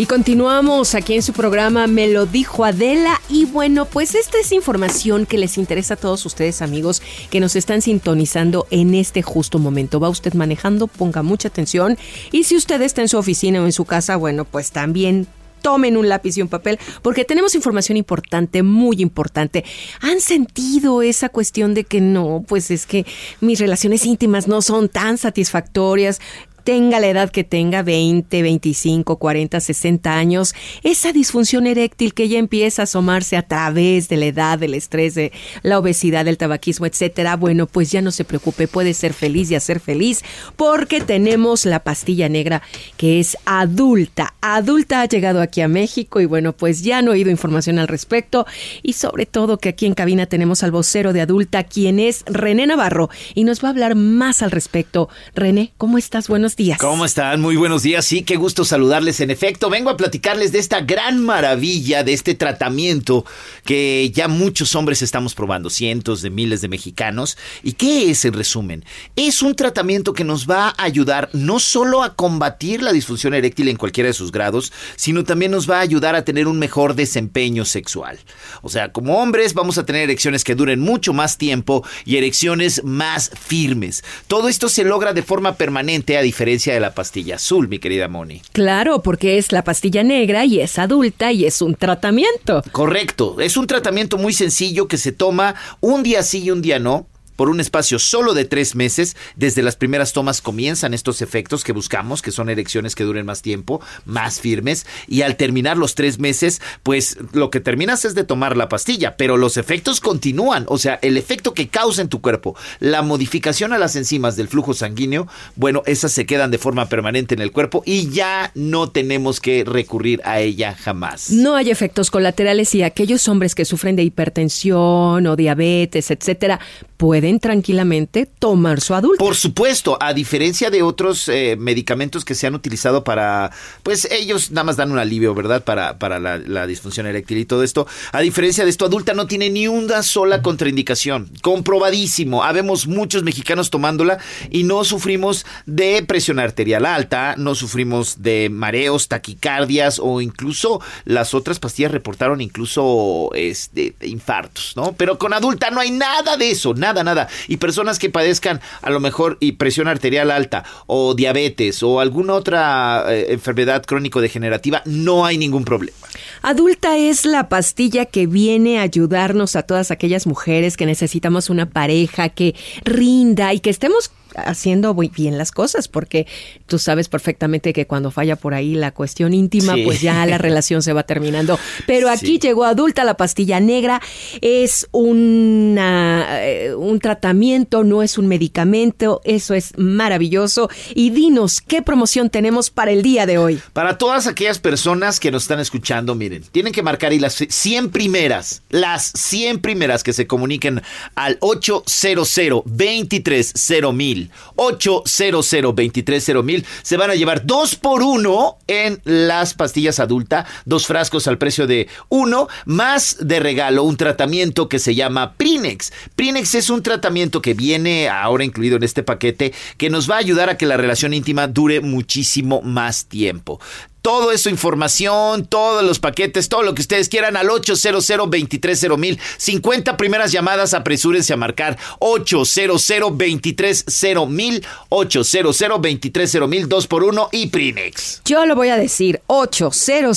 Y continuamos aquí en su programa Me lo dijo Adela y bueno, pues esta es información que les interesa a todos ustedes amigos que nos están sintonizando en este justo momento. Va usted manejando, ponga mucha atención y si usted está en su oficina o en su casa, bueno, pues también tomen un lápiz y un papel porque tenemos información importante, muy importante. ¿Han sentido esa cuestión de que no, pues es que mis relaciones íntimas no son tan satisfactorias? Tenga la edad que tenga, 20, 25, 40, 60 años, esa disfunción eréctil que ya empieza a asomarse a través de la edad, del estrés, de la obesidad, del tabaquismo, etcétera, bueno, pues ya no se preocupe, puede ser feliz y hacer feliz porque tenemos la pastilla negra que es adulta. Adulta ha llegado aquí a México y bueno, pues ya han oído información al respecto y sobre todo que aquí en cabina tenemos al vocero de adulta, quien es René Navarro y nos va a hablar más al respecto. René, ¿cómo estás? Buenos días. ¿Cómo están? Muy buenos días. Sí, qué gusto saludarles. En efecto, vengo a platicarles de esta gran maravilla, de este tratamiento que ya muchos hombres estamos probando, cientos de miles de mexicanos. ¿Y qué es en resumen? Es un tratamiento que nos va a ayudar no solo a combatir la disfunción eréctil en cualquiera de sus grados, sino también nos va a ayudar a tener un mejor desempeño sexual. O sea, como hombres vamos a tener erecciones que duren mucho más tiempo y erecciones más firmes. Todo esto se logra de forma permanente a diferencia de la pastilla azul, mi querida Moni. Claro, porque es la pastilla negra y es adulta y es un tratamiento. Correcto, es un tratamiento muy sencillo que se toma un día sí y un día no por un espacio solo de tres meses. Desde las primeras tomas comienzan estos efectos que buscamos, que son erecciones que duren más tiempo, más firmes, y al terminar los tres meses, pues lo que terminas es de tomar la pastilla, pero los efectos continúan, o sea, el efecto que causa en tu cuerpo, la modificación a las enzimas del flujo sanguíneo, bueno, esas se quedan de forma permanente en el cuerpo y ya no tenemos que recurrir a ella jamás. No hay efectos colaterales y aquellos hombres que sufren de hipertensión o diabetes, etcétera, pueden tranquilamente tomar su adulta. Por supuesto, a diferencia de otros eh, medicamentos que se han utilizado para, pues ellos nada más dan un alivio, ¿verdad? Para, para la, la disfunción eréctil y todo esto. A diferencia de esto, adulta no tiene ni una sola contraindicación. Comprobadísimo. Habemos muchos mexicanos tomándola y no sufrimos de presión arterial alta, no sufrimos de mareos, taquicardias o incluso las otras pastillas reportaron incluso este, infartos, ¿no? Pero con adulta no hay nada de eso, nada, nada. Y personas que padezcan a lo mejor y presión arterial alta o diabetes o alguna otra eh, enfermedad crónico-degenerativa, no hay ningún problema. Adulta es la pastilla que viene a ayudarnos a todas aquellas mujeres que necesitamos una pareja que rinda y que estemos haciendo muy bien las cosas, porque tú sabes perfectamente que cuando falla por ahí la cuestión íntima, Sí. pues ya la relación se va terminando. Pero aquí llegó adulta la pastilla negra, es una, eh, un tratamiento, no es un medicamento, eso es maravilloso. Y dinos, ¿qué promoción tenemos para el día de hoy? Para todas aquellas personas que nos están escuchando, miren, tienen que marcar y las 100 primeras, las 100 primeras que se comuniquen al 800 230 mil 800 230 mil se van a llevar dos por uno en las pastillas adulta, dos frascos al precio de uno, más de regalo un tratamiento que se llama Prinex. Prinex es un tratamiento que viene ahora incluido en este paquete que nos va a ayudar a que la relación íntima dure muchísimo más tiempo. Todo eso, información, todos los paquetes, todo lo que ustedes quieran al 800 230 mil. 50 primeras llamadas, apresúrense a marcar 800 230 mil 800 230 mil 2 por 1 y Prinex. Yo lo voy a decir, 800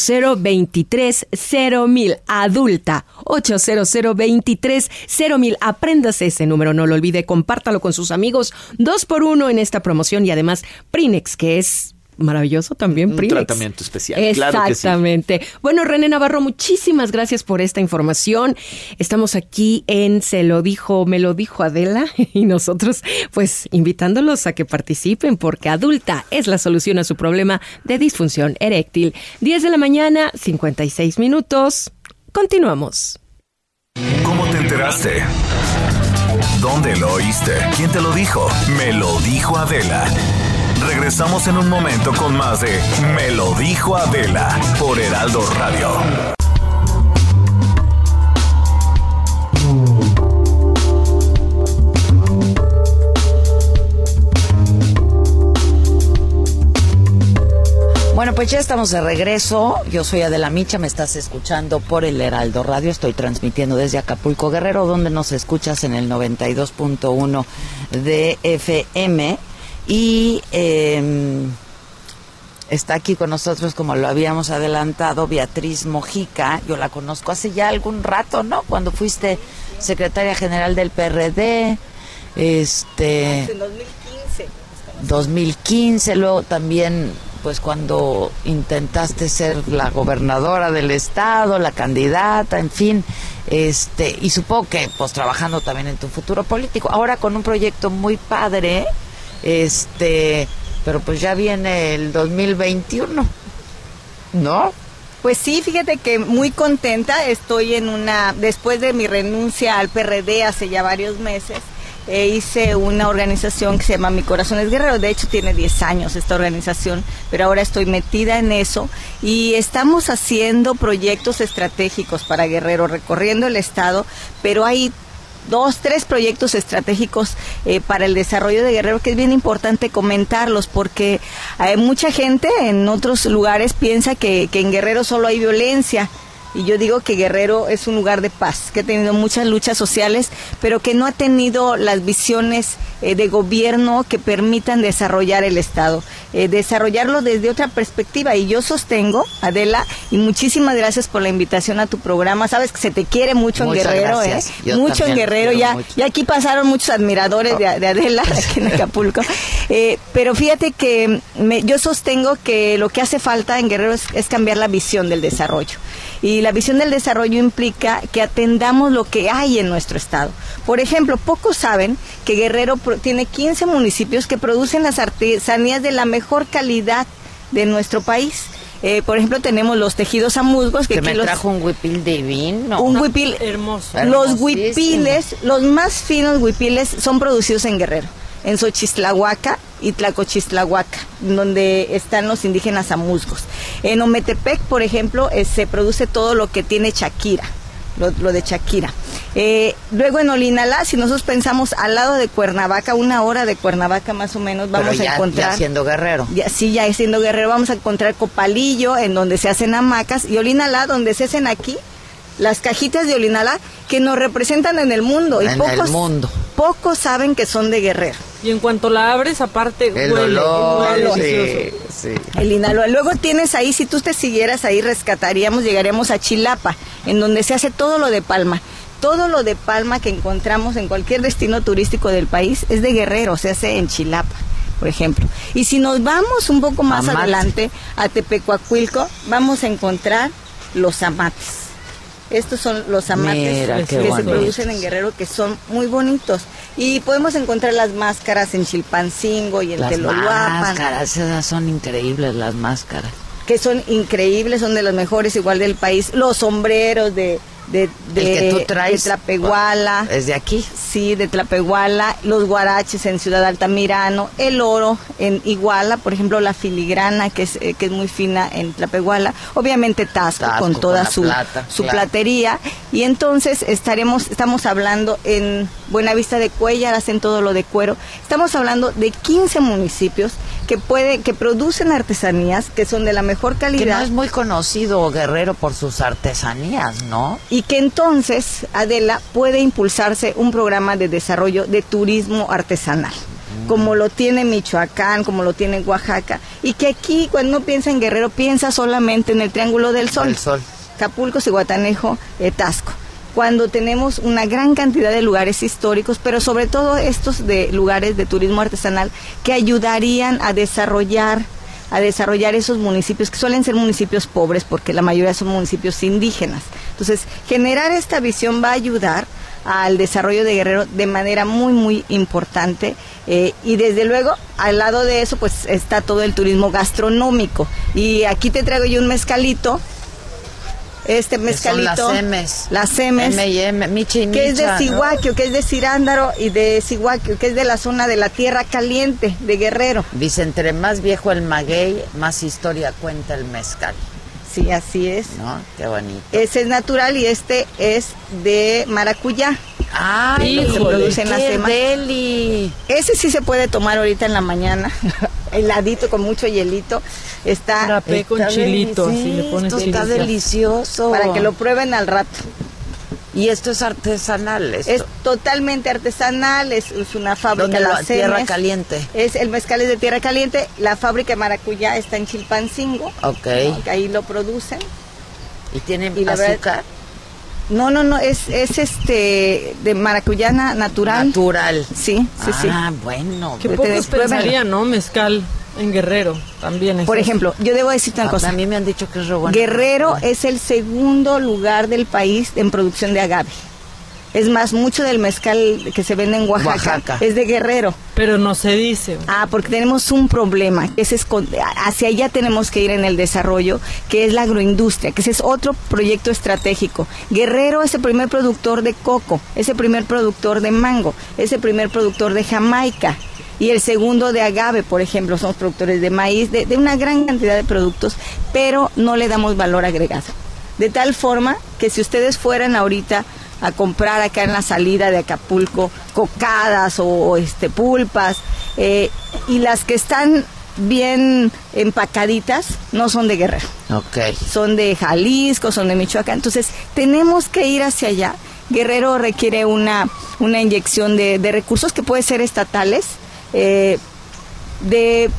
mil adulta, 800 mil. Apréndase ese número, no lo olvide, compártalo con sus amigos, dos por uno en esta promoción y además Prinex, que es maravilloso también, Un tratamiento especial. Claro que sí. Exactamente. Bueno, René Navarro, muchísimas gracias por esta información. Estamos aquí en Se lo dijo, me lo dijo Adela y nosotros pues invitándolos a que participen porque adulta es la solución a su problema de disfunción eréctil. 10 de la mañana, 56 minutos. Continuamos. ¿Cómo te enteraste? ¿Dónde lo oíste? ¿Quién te lo dijo? Me lo dijo Adela. Regresamos en un momento con más de Me lo dijo Adela por Heraldo Radio. Bueno, pues ya estamos de regreso. Yo soy Adela Micha, me estás escuchando por el Heraldo Radio. Estoy transmitiendo desde Acapulco Guerrero, donde nos escuchas en el 92.1 de FM. Y eh, está aquí con nosotros, como lo habíamos adelantado, Beatriz Mojica. Yo la conozco hace ya algún rato, ¿no? Cuando fuiste secretaria general del PRD. Este. En 2015. 2015, luego también pues cuando intentaste ser la gobernadora del estado, la candidata, en fin, este y supongo que pues trabajando también en tu futuro político. Ahora con un proyecto muy padre, este, pero pues ya viene el 2021. ¿No? Pues sí, fíjate que muy contenta. Estoy en una, después de mi renuncia al PRD hace ya varios meses, eh, hice una organización que se llama Mi Corazón es Guerrero. De hecho, tiene 10 años esta organización, pero ahora estoy metida en eso y estamos haciendo proyectos estratégicos para Guerrero, recorriendo el estado, pero hay dos, tres proyectos estratégicos eh, para el desarrollo de Guerrero que es bien importante comentarlos porque hay mucha gente en otros lugares piensa que, que en Guerrero solo hay violencia. Y yo digo que Guerrero es un lugar de paz, que ha tenido muchas luchas sociales, pero que no ha tenido las visiones eh, de gobierno que permitan desarrollar el Estado, eh, desarrollarlo desde otra perspectiva. Y yo sostengo, Adela, y muchísimas gracias por la invitación a tu programa. Sabes que se te quiere mucho Muchas en Guerrero, gracias. ¿eh? Yo mucho en Guerrero. Ya, mucho. ya aquí pasaron muchos admiradores de, de Adela, aquí en Acapulco. Eh, pero fíjate que me- yo sostengo que lo que hace falta en Guerrero es, es cambiar la visión del desarrollo. Y la visión del desarrollo implica que atendamos lo que hay en nuestro estado. Por ejemplo, pocos saben que Guerrero tiene 15 municipios que producen las artesanías de la mejor calidad de nuestro país. Eh, por ejemplo, tenemos los tejidos a musgos que Que aquí me los- trajo un huipil divino. un huipil hermoso. Los huipiles, los más finos huipiles son producidos en Guerrero, en Xochistlahuaca y Tlacochistlahuaca, donde están los indígenas amuzgos. En Ometepec, por ejemplo, eh, se produce todo lo que tiene Shakira, lo, lo de Shakira. Eh, luego en Olinalá, si nosotros pensamos al lado de Cuernavaca, una hora de Cuernavaca más o menos, vamos Pero ya- a encontrar... ya siendo guerrero. Ya, sí, ya siendo guerrero, vamos a encontrar Copalillo, en donde se hacen hamacas, y Olinalá, donde se hacen aquí las cajitas de Olinalá, que nos representan en el mundo. y En el pocos, mundo. Pocos saben que son de guerrero. Y en cuanto la abres, aparte El huele, olor, huele sí, sí. El Inaloa. Luego tienes ahí, si tú te siguieras ahí, rescataríamos, llegaríamos a Chilapa, en donde se hace todo lo de palma. Todo lo de palma que encontramos en cualquier destino turístico del país es de guerrero, se hace en Chilapa, por ejemplo. Y si nos vamos un poco más Amate. adelante a Tepecuacuilco, vamos a encontrar los amates. Estos son los amates Mira, que se producen en Guerrero, que son muy bonitos. Y podemos encontrar las máscaras en Chilpancingo y en Las Teloluapan máscaras, esas son increíbles las máscaras. que son increíbles, son de los mejores igual del país. Los sombreros de, de, de, El que tú traes, de Tlapehuala. ¿Es de aquí? Sí, de Tlapehuala, los guaraches en Ciudad Altamirano, el oro en Iguala, por ejemplo, la filigrana que es, eh, que es muy fina en Tlapehuala, obviamente Tasco, Tasco, con toda con su, plata, su claro. platería y entonces estaremos estamos hablando en Buenavista de Cuellar hacen todo lo de cuero. Estamos hablando de 15 municipios que puede que producen artesanías que son de la mejor Que calidad no es muy conocido Guerrero por sus artesanías, ¿no? y que entonces, Adela, puede impulsarse un programa de desarrollo de turismo artesanal, como lo tiene Michoacán, como lo tiene Oaxaca, y que aquí, cuando uno piensa en Guerrero, piensa solamente en el Triángulo del Sol, Del Sol. Acapulco, Cihuatanejo, eh, Tasco. Cuando tenemos una gran cantidad de lugares históricos, pero sobre todo estos de lugares de turismo artesanal que ayudarían a desarrollar a desarrollar esos municipios que suelen ser municipios pobres porque la mayoría son municipios indígenas. Entonces, generar esta visión va a ayudar al desarrollo de Guerrero de manera muy, muy importante. eh, y desde luego, al lado de eso, pues está todo el turismo gastronómico. Y aquí te traigo yo un mezcalito. Este Que son mezcalito. las M's. Las M's. M&M, Micha y que es de. Cihuaquio, que es de Cirándaro y de Cihuaquio, que es de la zona de la Tierra Caliente, de Guerrero. Dice, entre más viejo el maguey, más historia cuenta el mezcal. Sí, así es. ¿No? Qué bonito. Ese es natural y este es de maracuyá. ¡Ay, se híjole, produce en la qué deli! Ese sí se puede tomar ahorita en la mañana, heladito con mucho hielito. Está Frappé con Está chilito, le pones esto está delicioso. para que lo prueben al rato. Y esto es artesanal, esto. Es totalmente artesanal, es, es una fábrica ¿Dónde lo- la Tierra. Caliente? Es el mezcal es de tierra caliente. La fábrica de maracuyá está en Chilpancingo. Ok. ahí lo producen. ¿Y tiene Y la verdad- azúcar? No, no, no, es, es este de maracuyana natural. Natural. Sí, sí, sí. Ah, bueno. Que Te pocos pensarían, ¿no? Mezcal en Guerrero también. es Por eso. ejemplo, yo debo decirte una cosa. A mí me han dicho que es bueno. Guerrero es el segundo lugar del país en producción de agave. Es más, mucho del mezcal que se vende en Oaxaca, Oaxaca. es de Guerrero. Pero no se dice. Ah, porque tenemos un problema, que es hacia allá tenemos que ir en el desarrollo, que es la agroindustria, que ese es otro proyecto estratégico. Guerrero es el primer productor de coco, es el primer productor de mango, es el primer productor de Jamaica. Y el segundo de agave, por ejemplo, somos productores de maíz, de, de una gran cantidad de productos, pero no le damos valor agregado. De tal forma que si ustedes fueran ahorita a comprar acá en la salida de Acapulco cocadas o, este pulpas eh, y las que están bien empacaditas no son de Guerrero, son de Jalisco, son de Michoacán. Entonces tenemos que ir hacia allá. Guerrero requiere una, una inyección de, de recursos que puede ser estatales, eh, de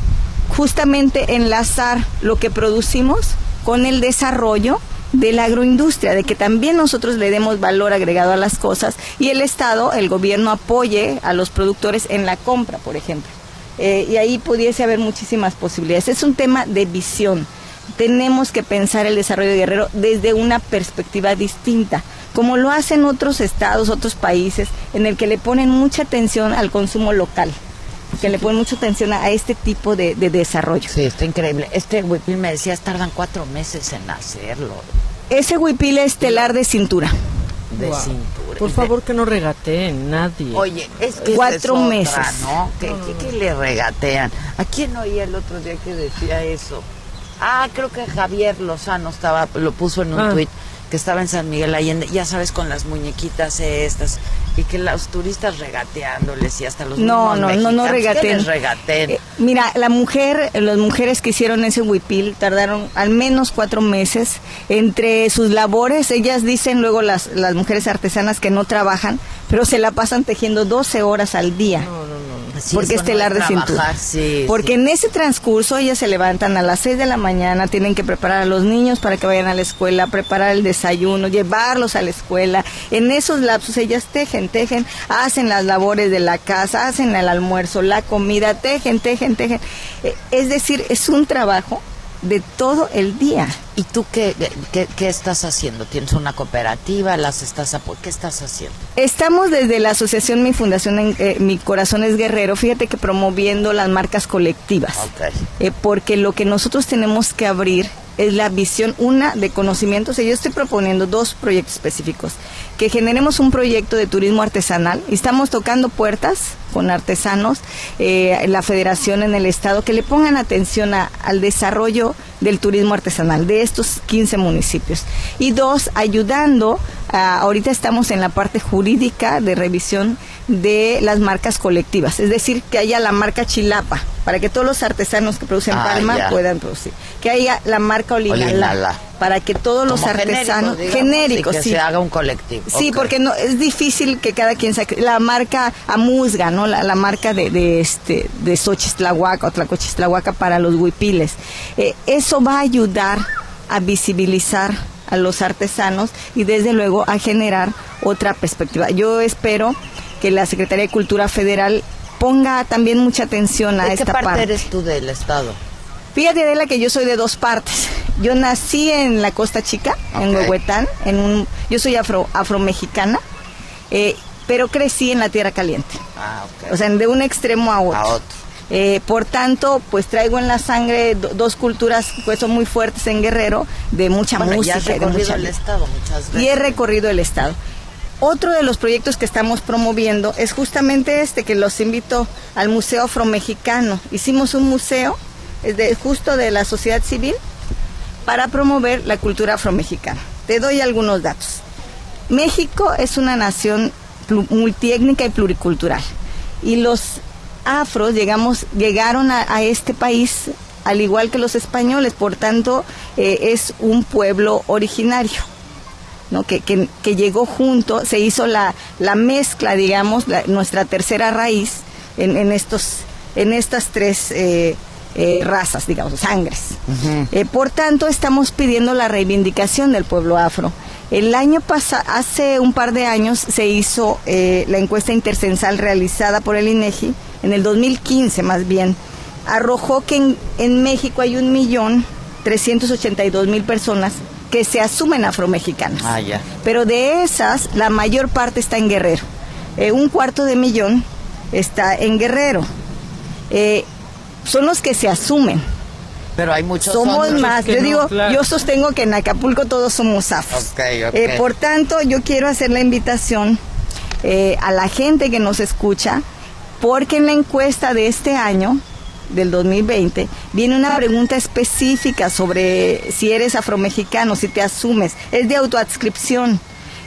justamente enlazar lo que producimos con el desarrollo de la agroindustria, de que también nosotros le demos valor agregado a las cosas y el Estado, el gobierno apoye a los productores en la compra, por ejemplo. Eh, y ahí pudiese haber muchísimas posibilidades. Es un tema de visión. Tenemos que pensar el desarrollo de Guerrero desde una perspectiva distinta, como lo hacen otros estados, otros países, en el que le ponen mucha atención al consumo local que le ponen mucha atención a este tipo de, de desarrollo. Sí, está increíble. Este huipil me decías, tardan cuatro meses en hacerlo. Ese huipil es telar de cintura. De Wow. cintura. Por favor, que no regateen nadie. Oye, es que Cuatro es otra, meses. ¿no? Que, que- que le regatean. ¿A quién oía el otro día que decía eso? Ah, creo que Javier Lozano estaba, lo puso en un Ah. tuit, que estaba en San Miguel Allende, ya sabes, con las muñequitas estas, y que los turistas regateándoles y hasta los No, no, no, no regateen. regateen. Eh, mira, la mujer, las mujeres que hicieron ese huipil tardaron al menos cuatro meses entre sus labores. Ellas dicen luego las, las mujeres artesanas que no trabajan, pero se la pasan tejiendo 12 horas al día. Sí, porque eso es telar no de cintura. trabajar, sí, porque sí. en ese transcurso ellas se levantan a las 6 de la mañana, tienen que preparar a los niños para que vayan a la escuela, preparar el desayuno, llevarlos a la escuela. En esos lapsos ellas tejen, tejen, hacen las labores de la casa, hacen el almuerzo, la comida, tejen, tejen, tejen. Eh, Es decir, es un trabajo de todo el día. ¿Y tú qué, qué, qué estás haciendo? ¿Tienes una cooperativa? ¿Las estás ¿Qué estás haciendo? Estamos desde la asociación Mi Fundación en- eh, Mi Corazón es Guerrero, fíjate que promoviendo las marcas colectivas. Eh, porque lo que nosotros tenemos que abrir es la visión, una, de conocimientos. Y yo estoy proponiendo dos proyectos específicos. Que generemos un proyecto de turismo artesanal. Y estamos tocando puertas con artesanos, eh, la federación en el estado, que le pongan atención a- al desarrollo del turismo artesanal de estos 15 municipios. Y dos, ayudando, a- ahorita estamos en la parte jurídica de revisión de las marcas colectivas, es decir, que haya la marca Chilapa, para que todos los artesanos que producen Ah, palma ya. puedan producir. Que haya la marca Olinalá. Para que todos los artesanos, genéricos, que sí. se haga un colectivo. Sí, porque no es difícil que cada quien saque la marca Amusga, ¿no? La, la marca de, de este de Xochitlahuaca o Tlacochitlahuaca para los huipiles. Eh, eso va a ayudar a visibilizar a los artesanos y desde luego a generar otra perspectiva. Yo espero que la Secretaría de Cultura Federal ponga también mucha atención a ¿De qué esta parte, parte. eres tú del estado? Fíjate, Adela, que yo soy de dos partes. Yo nací en la Costa Chica, en Ok. Huehuetán, en un, yo soy afro, afromexicana, eh, pero crecí en la Tierra Caliente. Ah, ok. O sea, de un extremo a otro. A otro. Eh, por tanto, pues traigo en la sangre do- dos culturas pues son muy fuertes en Guerrero, de mucha Bueno, música. ya has y de recorrido mucha el estado muchas veces. Y he recorrido el estado. Otro de los proyectos que estamos promoviendo es justamente este, que los invito al Museo Afromexicano. Hicimos un museo es de, justo de la sociedad civil para promover la cultura afromexicana. Te doy algunos datos. México es una nación multiétnica y pluricultural. Y los afros llegamos, llegaron a, este país al igual que los españoles, por tanto eh, es un pueblo originario. ¿no? Que, que- que llegó junto, se hizo la, la mezcla, digamos, nuestra tercera raíz en, en estos, en estas tres eh, eh, razas, digamos, sangres. Eh, por tanto, estamos pidiendo la reivindicación del pueblo afro. El año pasado, hace un par de años, se hizo eh, la encuesta intercensal realizada por el INEGI, en el 2015 más bien, arrojó que en, en México hay un millón 382 mil personas que se asumen afromexicanas. Ah. Pero de esas, la mayor parte está en Guerrero. Eh, un cuarto de millón está en Guerrero. Eh, son los que se asumen. Pero hay muchos Somos más. que Yo no, digo, claro. yo sostengo que en Acapulco todos somos afros. Ok, ok. Eh, por tanto, yo quiero hacer la invitación eh, a la gente que nos escucha, porque en la encuesta de este año, del 2020, viene una pregunta específica sobre si eres afromexicano, si te asumes. Es de autoadscripción.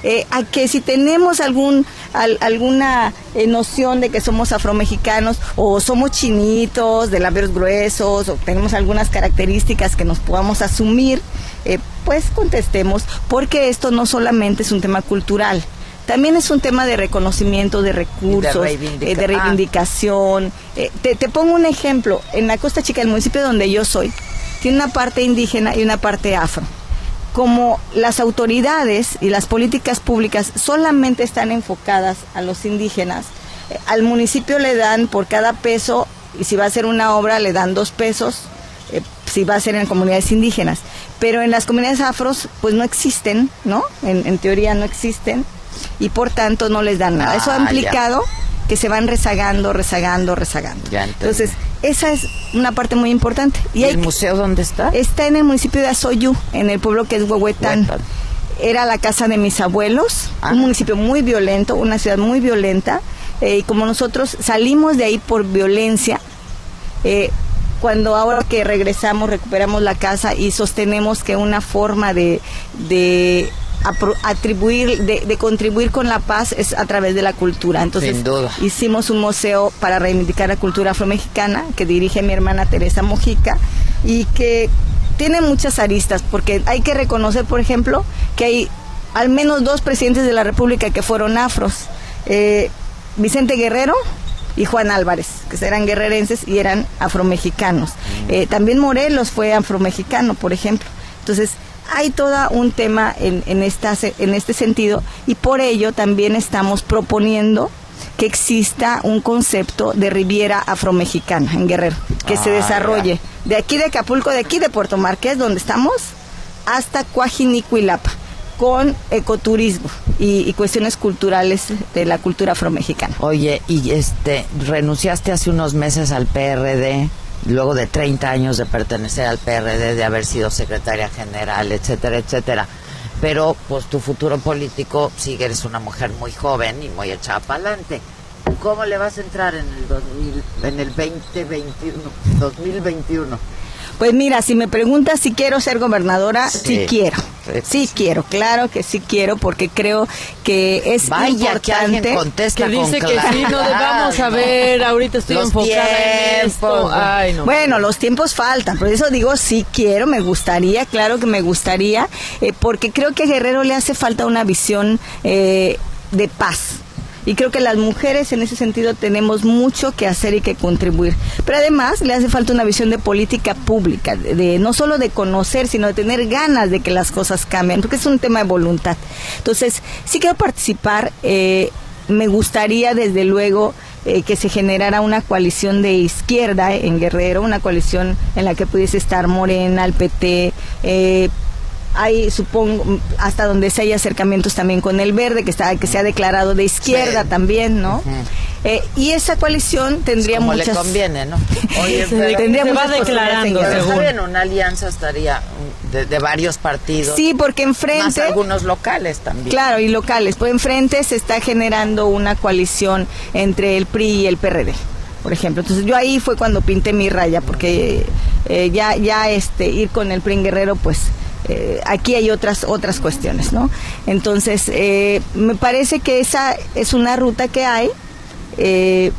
Eh, a que si tenemos algún al- alguna eh, noción de que somos afromexicanos o somos chinitos, de labios gruesos o tenemos algunas características que nos podamos asumir, eh, pues contestemos, porque esto no solamente es un tema cultural, también es un tema de reconocimiento de recursos, reivindica- eh, de ah. reivindicación. Eh, te, te pongo un ejemplo, en la Costa Chica, el municipio donde yo soy, tiene una parte indígena y una parte afro como las autoridades y las políticas públicas solamente están enfocadas a los indígenas, eh, al municipio le dan por cada peso, y si va a ser una obra le dan dos pesos, eh, si va a ser en comunidades indígenas. Pero en las comunidades afros, pues no existen, ¿no? En, en teoría no existen, y por tanto no les dan nada. Eso ha Ah, implicado que se van rezagando, rezagando, rezagando. Ya. Entonces, esa es una parte muy importante. ¿Y el museo dónde está? Está en el municipio de Azoyú, en el pueblo que es Huehuetán. Era la casa de mis abuelos, Ah. un municipio muy violento, una ciudad muy violenta. eh, y como nosotros salimos de ahí por violencia, eh, cuando ahora que regresamos recuperamos la casa y sostenemos que una forma de, de atribuir, de, de contribuir con la paz es a través de la cultura. Entonces hicimos un museo para reivindicar la cultura afromexicana que dirige mi hermana Teresa Mojica y que tiene muchas aristas porque hay que reconocer, por ejemplo, que hay al menos dos presidentes de la República que fueron afros. Eh, Vicente Guerrero y Juan Álvarez, que eran guerrerenses y eran afromexicanos. Eh, también Morelos fue afromexicano, por ejemplo. Entonces, hay todo un tema en, en, esta, en este sentido y por ello también estamos proponiendo que exista un concepto de Riviera Afromexicana en Guerrero, que se Ah, desarrolle de aquí de Acapulco, de aquí de Puerto Marqués, donde estamos, hasta Coajinicuilapa, con ecoturismo y, y cuestiones culturales de la cultura afromexicana. Oye, y este, renunciaste hace unos meses al PRD, luego de 30 años de pertenecer al PRD, de haber sido secretaria general, etcétera, etcétera. Pero, pues, tu futuro político, sigue, eres una mujer muy joven y muy echada para adelante. ¿Cómo le vas a entrar en el 2000, en el 2021, 2021? Pues mira, si me preguntas si quiero ser gobernadora, sí, Sí. quiero. Sí quiero, claro que sí quiero, porque creo que es Vaya, importante. que contesta Que dice con que sí, no, vamos a ver, ahorita estoy Los enfocada en esto. tiempos. Ay, no. Bueno, los tiempos faltan, por eso digo sí quiero, me gustaría, claro que me gustaría, eh, porque creo que a Guerrero le hace falta una visión eh, de paz. Y creo que las mujeres en ese sentido tenemos mucho que hacer y que contribuir. Pero además le hace falta una visión de política pública, de, no solo de conocer, sino de tener ganas de que las cosas cambien, porque es un tema de voluntad. Entonces, sí quiero participar. eh, me gustaría desde luego eh, que se generara una coalición de izquierda en Guerrero, una coalición en la que pudiese estar Morena, el PT, eh, hay supongo hasta donde se hay acercamientos también con el verde que está que se ha declarado de izquierda también no Eh, y esa coalición tendría Como muchas le conviene, ¿no? Oye, pero- tendría se va declarando, está bien, una alianza estaría de, de varios partidos. Sí, porque enfrente- Más algunos locales también. Claro, y locales. Pues enfrente se está generando una coalición entre el PRI y el PRD, por ejemplo. Entonces yo ahí fue cuando pinté mi raya, porque eh, ya, ya este, ir con el PRI en Guerrero, pues eh, aquí hay otras, otras cuestiones, ¿no? Entonces, eh, me parece que esa es una ruta que hay. eh,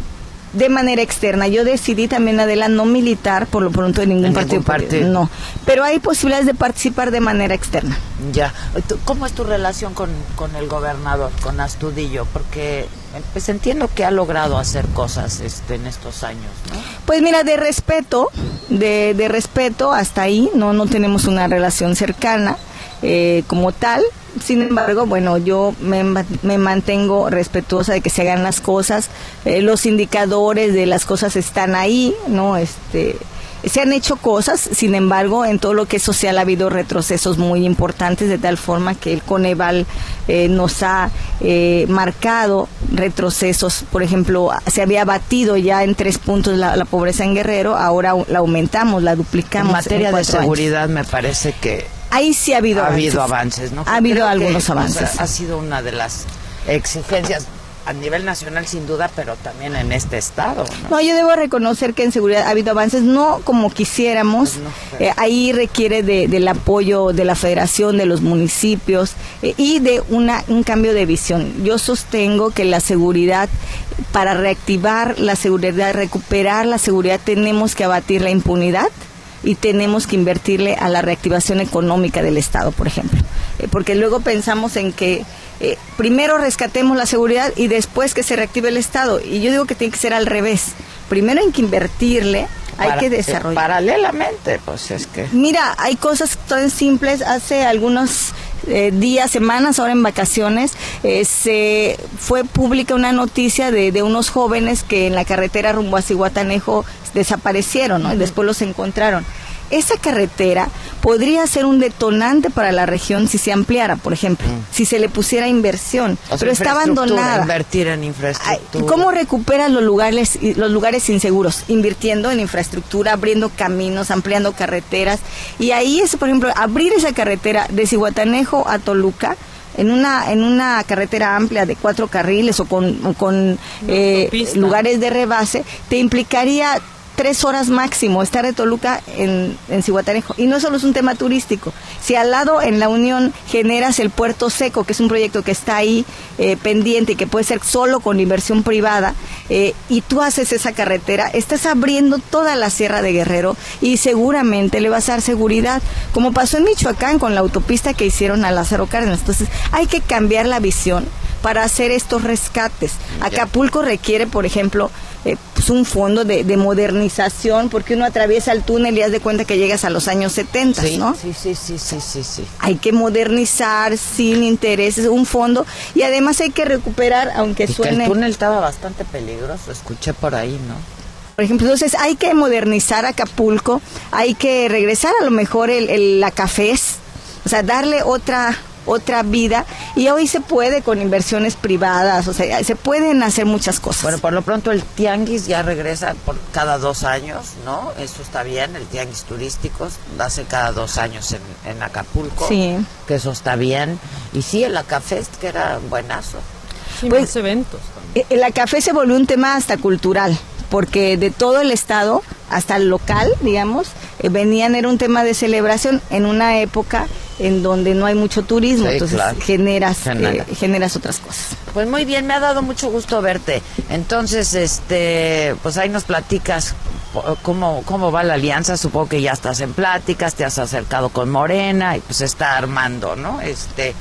de manera externa. Yo decidí también, Adela, no militar por lo pronto en ningún En partido. ningún partido. No, pero hay posibilidades de participar de manera externa. Ya. ¿Tú- ¿Cómo es tu relación con, con el gobernador, con Astudillo? Porque eh, pues entiendo que ha logrado hacer cosas este, en estos años, ¿no? Pues mira, de respeto, de, de respeto hasta ahí, no, no tenemos una relación cercana eh, como tal. Sin embargo, bueno, yo me, me mantengo respetuosa de que se hagan las cosas. Eh, los indicadores de las cosas están ahí, ¿no? Este, se han hecho cosas, sin embargo, en todo lo que es social ha habido retrocesos muy importantes, de tal forma que el Coneval eh, nos ha eh, marcado retrocesos. Por ejemplo, se había batido ya en tres puntos la, la pobreza en Guerrero, ahora la aumentamos, la En duplicamos. materia de años. seguridad me parece que Ahí sí ha habido ha avances. habido avances, ¿no? Ha habido Creo que, algunos o sea, avances. ha sido una de las exigencias a nivel nacional sin duda, pero también en este estado, ¿no? No, yo debo reconocer que en seguridad ha habido avances, no como quisiéramos. Pues Eh, ahí requiere de- del apoyo de la federación, de los municipios eh, y de una, un cambio de visión. Yo sostengo que la seguridad, para reactivar la seguridad, recuperar la seguridad, tenemos que abatir la impunidad y tenemos que invertirle a la reactivación económica del Estado, por ejemplo. Eh, porque luego pensamos en que eh, primero rescatemos la seguridad y después que se reactive el Estado. Y yo digo que tiene que ser al revés. Primero hay que invertirle, hay Para- que eh, desarrollar. paralelamente, pues es que... Mira, hay cosas tan simples. Hace algunos eh, días, semanas, ahora en vacaciones, eh, se fue pública una noticia de, de unos jóvenes que en la carretera rumbo a Cihuatanejo desaparecieron, ¿no? Y después los encontraron. Esa carretera podría ser un detonante para la región si se ampliara, por ejemplo, si se le pusiera inversión, Mm. O sea, pero está abandonada. Invertir en infraestructura. ¿Cómo recuperas los lugares, los lugares inseguros? Invirtiendo en infraestructura, abriendo caminos, ampliando carreteras. Y ahí es, por ejemplo, abrir esa carretera de Cihuatanejo a Toluca en una, en una carretera amplia de cuatro carriles o con, o con eh, lugares de rebase, te implicaría tres horas máximo estar de Toluca en, en Cihuatanejo. Y no solo es un tema turístico. Si al lado en la Unión generas el Puerto Seco, que es un proyecto que está ahí eh, pendiente y que puede ser solo con inversión privada, eh, y tú haces esa carretera, estás abriendo toda la Sierra de Guerrero y seguramente le vas a dar seguridad, como pasó en Michoacán con la autopista que hicieron a Lázaro Cárdenas. Entonces hay que cambiar la visión para hacer estos rescates. Acapulco requiere, por ejemplo, eh, pues un fondo de, de modernización, porque uno atraviesa el túnel y haz de cuenta que llegas a los años 70, Sí, ¿no? sí, sí, sí, sí, sí, sí. Hay que modernizar sin intereses, un fondo, y además hay que recuperar, aunque Y que suene... el túnel estaba bastante peligroso, escuché por ahí, ¿no? Por ejemplo, entonces hay que modernizar Acapulco, hay que regresar a lo mejor el, el- la cafés, o sea, darle otra otra vida y hoy se puede con inversiones privadas, o sea, se pueden hacer muchas cosas. Bueno, por lo pronto el tianguis ya regresa por cada dos años, ¿no? Eso está bien, el tianguis turístico hace cada dos años en, en Acapulco. Sí. Que eso está bien. Y sí, el Acafest, que era buenazo. Pues, eventos. Eh, La café se volvió un tema hasta cultural, porque de todo el estado, hasta el local, digamos, eh, venían, era un tema de celebración en una época en donde no hay mucho turismo, Sí, entonces claro. generas, Genera. eh, generas otras cosas. Pues muy bien, me ha dado mucho gusto verte. Entonces, este, pues ahí nos platicas cómo, cómo va la alianza. Supongo que ya estás en pláticas, te has acercado con Morena y pues está armando, ¿no? Este,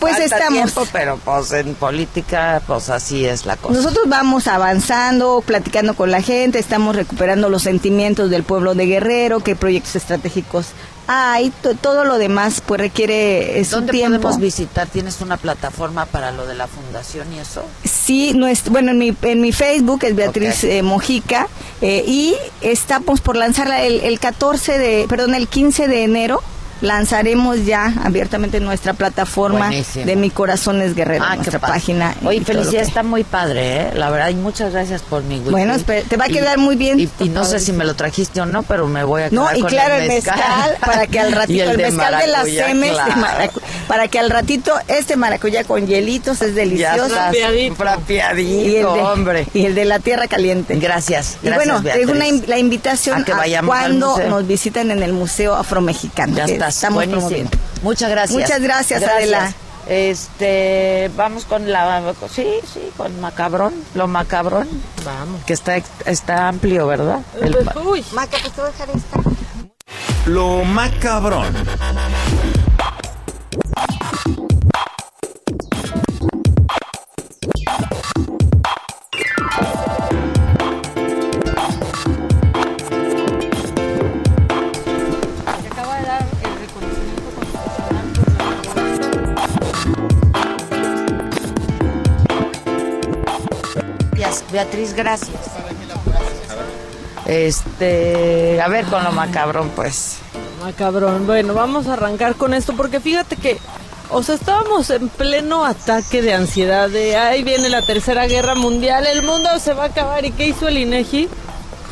Pues falta estamos. tiempo, pero pues en política, pues así es la cosa. Nosotros vamos avanzando, platicando con la gente, estamos recuperando los sentimientos del pueblo de Guerrero, qué proyectos estratégicos hay, to- todo lo demás pues requiere eh, su ¿Dónde tiempo. podemos visitar? ¿Tienes una plataforma para lo de la fundación y eso? Sí, bueno, en mi, en mi Facebook es Beatriz eh, Mojica eh, y estamos por lanzarla el, el 14 de, perdón, el 15 de enero. Lanzaremos ya abiertamente nuestra plataforma Buenísimo. de Mi Corazón es Guerrero, Ah, nuestra página. Oye, felicidad, que- está muy padre, ¿eh? La verdad, y muchas gracias por mi whisky. Bueno, te va a Y- quedar muy bien. Y, y no sé si me lo trajiste o no, pero me voy a quedar No, y con claro, el el mezcal. mezcal, para que al ratito, el, de mezcal de las semes, claro. para que al ratito este maracuyá con hielitos es Ya delicioso. Frapeadito. frapeadito, y el de, hombre. Y el de la tierra caliente. Gracias, Y gracias, bueno, te dejo una Beatriz. in- la invitación A a, que vayamos al cuando nos visitan en el Museo Afromexicano. Ya que estás, Estamos buenísimo. promoviendo. Muchas gracias. Muchas gracias, Adela. Este, vamos con la, sí, sí, con macabrón, lo macabrón, Vamos. que está, está amplio, ¿verdad? El- Uy, Maca, pues te voy a dejar esta. Lo macabrón. Beatriz, gracias. Este, a ver con lo macabrón, pues. Macabrón. Bueno, vamos a arrancar con esto porque fíjate que, o sea, estábamos en pleno ataque de ansiedad de ahí viene la tercera guerra mundial, el mundo se va a acabar. ¿Y qué hizo el INEGI?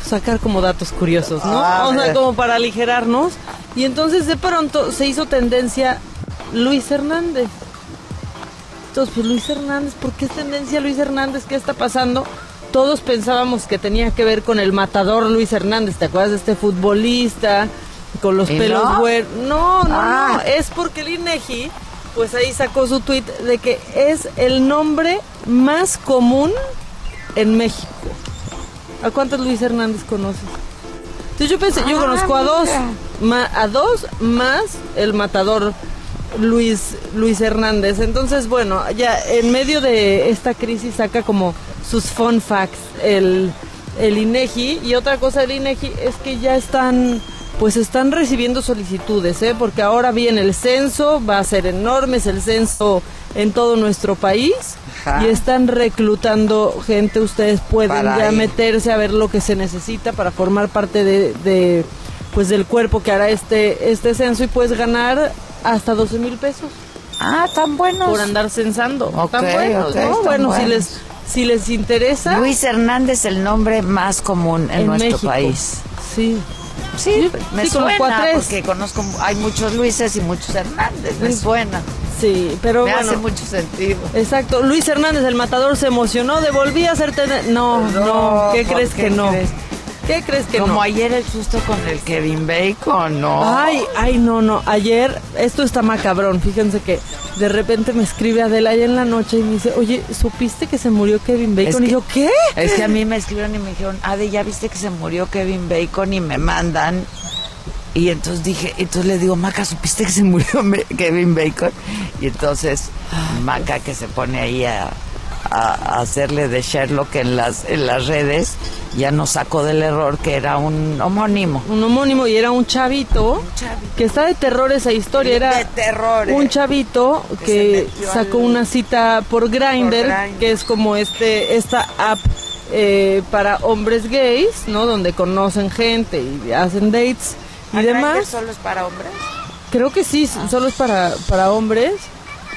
Sacar como datos curiosos, ¿no? Ah, o sea, mira. como para aligerarnos. Y entonces de pronto se hizo tendencia Luis Hernández. Entonces, pues Luis Hernández, ¿por qué es tendencia Luis Hernández? ¿Qué está pasando? Todos pensábamos que tenía que ver con el matador Luis Hernández, ¿te acuerdas de este futbolista con los ¿Y pelos no? güeros? No, no, no, Ah. es porque el INEGI pues ahí sacó su tweet de que es el nombre más común en México. ¿A cuántos Luis Hernández conoces? Entonces yo pensé, yo Ah, conozco a dos, ma- a dos más el matador Luis Luis Hernández. Entonces, bueno, ya en medio de esta crisis saca como sus fun facts el, el INEGI y otra cosa del INEGI es que ya están pues están recibiendo solicitudes, ¿eh? porque ahora viene el censo, va a ser enorme, es el censo en todo nuestro país Ajá. y están reclutando gente, ustedes pueden Para ya meterse a ver lo que se necesita para formar parte de, de, pues del cuerpo que hará este, este censo y puedes ganar hasta 12 mil pesos. Ah, tan buenos. Por andar censando. Tan buenos, ¿no? Bueno, si les, si les interesa. Luis Hernández, el nombre más común en, En nuestro México. país. Sí. Sí, me sí, suena cuatres. porque conozco, hay muchos Luises y muchos Hernández, me Sí. suena. Sí, pero me bueno. hace mucho sentido. Exacto. Luis Hernández, el matador, se emocionó de volví a ser tener... No, no, ¿qué ¿por crees qué que no? crees? ¿Qué crees que Como no? ayer el susto con el Kevin Bacon, ¿no? Ay, ay, no, no. Ayer, esto está macabrón. Fíjense que de repente me escribe Adela ayer en la noche y me dice, oye, ¿supiste que se murió Kevin Bacon? Es y que- yo, ¿qué? Es que a mí me escribieron y me dijeron, Ade, ¿ya viste que se murió Kevin Bacon? Y me mandan. Y entonces dije, entonces le digo, Maca, ¿supiste que se murió Kevin Bacon? Y entonces Maca que se pone ahí a, a- a hacerle de Sherlock en las, en las redes, ya nos sacó del error que era un homónimo. Un homónimo y era un chavito, que está de terror esa historia. Era De terror, eh. un chavito Que sacó al- una cita por Grindr, que es como este esta app eh, para hombres gays, ¿no? Donde conocen gente y hacen dates y ¿A Grindr demás. solo es para hombres? Creo que sí, solo es para, para hombres.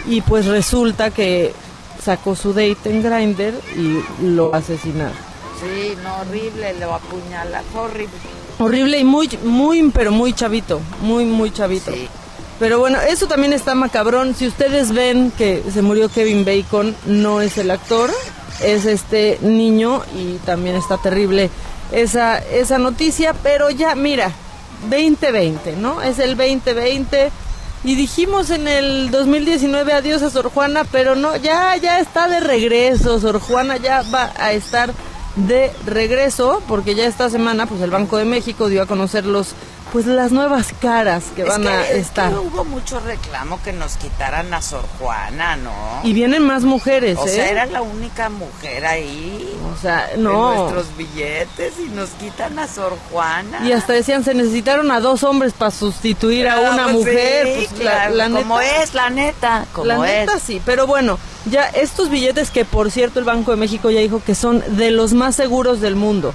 Y pues resulta que sacó su date en Grindr y lo asesinaron. Sí, no, horrible, lo apuñala, fue horrible. Horrible y muy, muy, pero muy chavito. Muy, muy chavito. Pero bueno, eso también está macabrón. Si ustedes ven que se murió Kevin Bacon, no es el actor, es este niño y también está terrible esa, esa noticia. Pero ya, mira, 2020, ¿no? Es el 2020. Y dijimos en el 2019 adiós a Sor Juana, pero no, ya, ya está de regreso. Sor Juana ya va a estar de regreso, porque ya esta semana, pues el Banco de México dio a conocer los, pues las nuevas caras que Es van que- a es que estar. hubo mucho reclamo que nos quitaran a Sor Juana, ¿no? Y vienen más mujeres, O ¿eh? sea, era la única mujer ahí. O sea, En no. nuestros billetes y nos quitan a Sor Juana. Y hasta decían, se necesitaron a dos hombres para sustituir a Ah, una pues mujer. sí, pues, la- claro, la como neta- es, la neta, como la neta sí, pero bueno, ya estos billetes que por cierto el Banco de México ya dijo que son de los más seguros del mundo.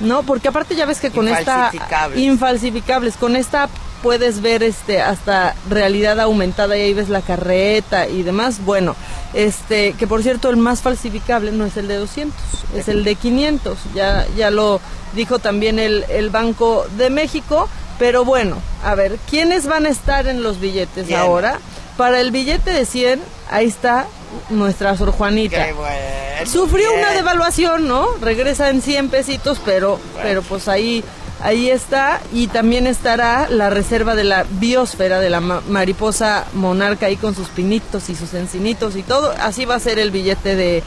¿No? Porque aparte ya ves que con esta Infalsificables. con esta puedes ver este hasta realidad aumentada y ahí ves la carreta y demás. Bueno, este que por cierto el más falsificable no es el de 200, es el de 500. Ya ya lo dijo también el el Banco de México, pero bueno, a ver, ¿quiénes van a estar en los billetes ahora? Para el billete de 100, ahí está nuestra Sor Juanita. Qué bueno, Sufrió bien. una devaluación, ¿no? Regresa en 100 pesitos, pero, pero pues ahí, ahí está. Y también estará la reserva de la biosfera de la ma- mariposa monarca ahí con sus pinitos y sus encinitos y todo. Así va a ser el billete de,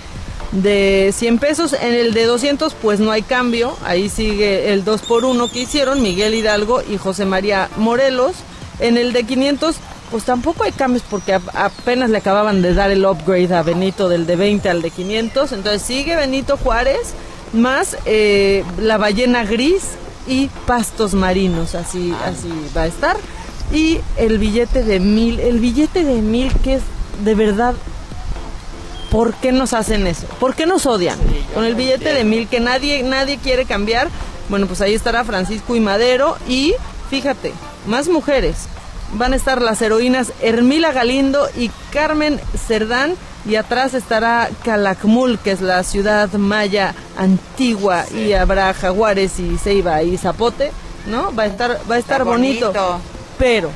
de 100 pesos. En el de 200 pues no hay cambio. Ahí sigue el 2 por 1 que hicieron Miguel Hidalgo y José María Morelos. En el de 500 pues tampoco hay cambios porque apenas le acababan de dar el upgrade a Benito del de 20 al de 500. Entonces sigue Benito Juárez más eh, la ballena gris y pastos marinos. Así, así va a estar. Y el billete de mil, el billete de mil que es de verdad ¿Por qué nos hacen eso? ¿Por qué nos odian? Con el billete de mil que nadie, nadie quiere cambiar. Bueno, pues ahí estará Francisco y Madero. Y fíjate, más mujeres. Van a estar las heroínas Hermila Galindo y Carmen Cerdán. Y atrás estará Calakmul, que es la ciudad maya antigua. Y habrá jaguares y ceiba y zapote. ¿No? Va a estar, va a estar bonito. Pero,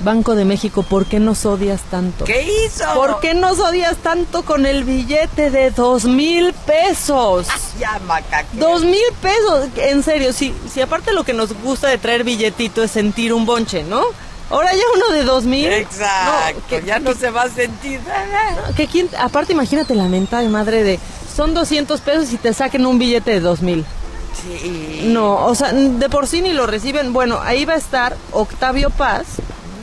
Banco de México, ¿por qué nos odias tanto? ¿Qué hizo? ¿Por qué nos odias tanto con el billete de dos mil pesos? Ya, Maca. ¿qué? Dos mil pesos, en serio, si, si aparte lo que nos gusta de traer billetito es sentir un bonche, ¿no? Ahora ya uno de dos mil. Exacto, que- ya no se va a sentir. Que quién, aparte imagínate la mental madre de, son 200 pesos y te saquen un billete de dos mil. Sí. No, o sea, de por sí ni lo reciben. Bueno, ahí va a estar Octavio Paz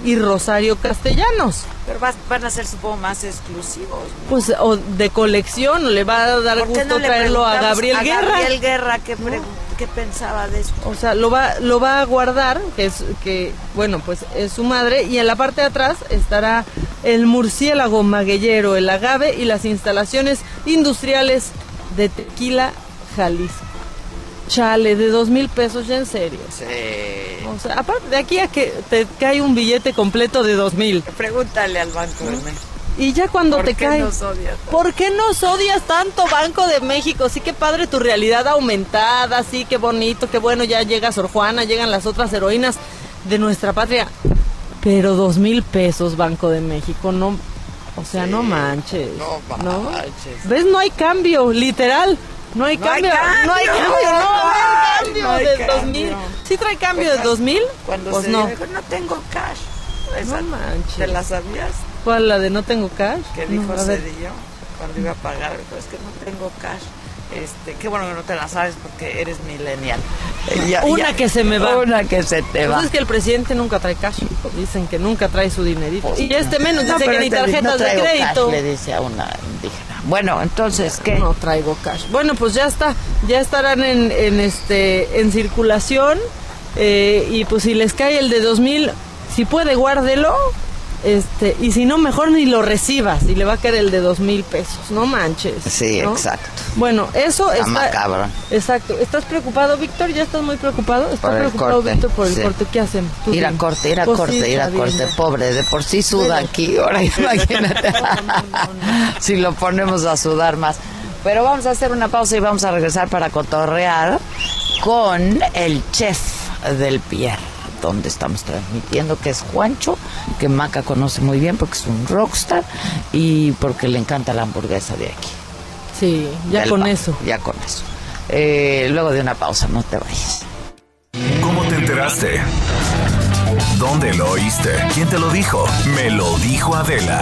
y Rosario Castellanos. Pero vas- van a ser, supongo, más exclusivos. Pues, o de colección, le va a dar ¿Por qué gusto no traerlo a Gabriel a Guerra. Gabriel Guerra, ¿qué, pregu- qué pensaba de esto? O sea, lo va, lo va a guardar, que es, que, bueno, pues es su madre, y en la parte de atrás estará el murciélago magueyero, el agave y las instalaciones industriales de Tequila, Jalisco. Chale, de dos mil pesos, ya en serio. Sí. O sea, aparte de aquí a que te cae un billete completo de dos mil. Pregúntale al Banco de México. Y ya cuando ¿Por te cae. nos odias? ¿Por qué nos odias tanto, Banco de México? Sí, que padre tu realidad aumentada, sí, qué bonito, qué bueno, ya llega Sor Juana, llegan las otras heroínas de nuestra patria. Pero dos mil pesos, Banco de México, no. O sea, no manches. No manches. ¿Ves? No hay cambio, literal. No hay cambio. No hay cambio. no hay cambio No hay de cambio. dos mil. ¿Sí trae cambio de dos mil? Cuando Pues se no. dijo, no tengo cash. Esa, No manches. ¿Te la sabías? ¿Cuál, la de no tengo cash? que dijo No. Cedillo cuando iba a pagar, dijo, es que no tengo cash. Este, qué bueno que no te la sabes porque eres millennial. Eh, ya- Una ya- que se me va. Una que se te va. Pues es que el presidente nunca trae cash. Dicen que nunca trae su dinerito. y este menos No, dice que ni te- tarjetas no de crédito. cash, le dice a una indígena. Bueno, entonces, ¿qué? No traigo cash. Bueno, pues ya está. Ya estarán en, en este en circulación. eh, y pues si les cae el de 2000, si puede, guárdelo. Este, y si no, mejor ni lo recibas. Y le va a caer el de dos mil pesos. No manches. Sí, ¿no? exacto. Bueno, eso Está está. macabrón. Exacto. ¿Estás preocupado, Víctor? ¿Ya estás muy preocupado? ¿Estás Por preocupado, Víctor, por el sí. corte? ¿Qué hacen? Tú Ir a corte, ir a Pues sí, corte, ir a corte. bien. Pobre, de por sí suda Pero- aquí. Ahora imagínate. si lo ponemos a sudar más. Pero vamos a hacer una pausa y vamos a regresar para cotorrear con el chef del Pierre, donde estamos transmitiendo, que es Juancho, que Maca conoce muy bien porque es un rockstar y porque le encanta la hamburguesa de aquí. Sí, ya Del con pan, eso. Ya con eso. Eh, luego de una pausa, no te vayas. ¿Cómo te enteraste? ¿Dónde lo oíste? ¿Quién te lo dijo? Me lo dijo Adela.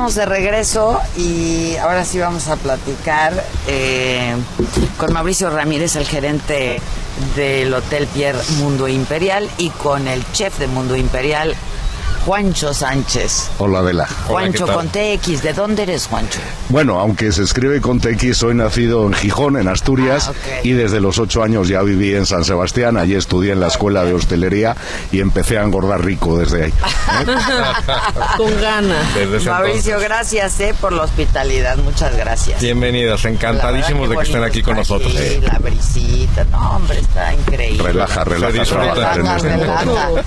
Estamos de regreso y ahora sí vamos a platicar eh, con Mauricio Ramírez, el gerente del Hotel Pierre Mundo Imperial, y con el chef de Mundo Imperial, Juancho Sánchez. Hola, Adela. Juancho con TX, ¿de dónde eres, Juancho? Bueno, aunque se escribe con TX, soy nacido en Gijón, en Asturias, Ah, y desde los ocho años ya viví en San Sebastián. Allí estudié en la escuela de hostelería y empecé a engordar rico desde ahí. Con ganas. Mauricio, entonces. gracias eh, por la hospitalidad, muchas gracias. Bienvenidos, encantadísimos de que estén aquí con nosotros. aquí, La brisita, no, hombre, está increíble. Relaja, relaja, Relaja, este relaja. entorno.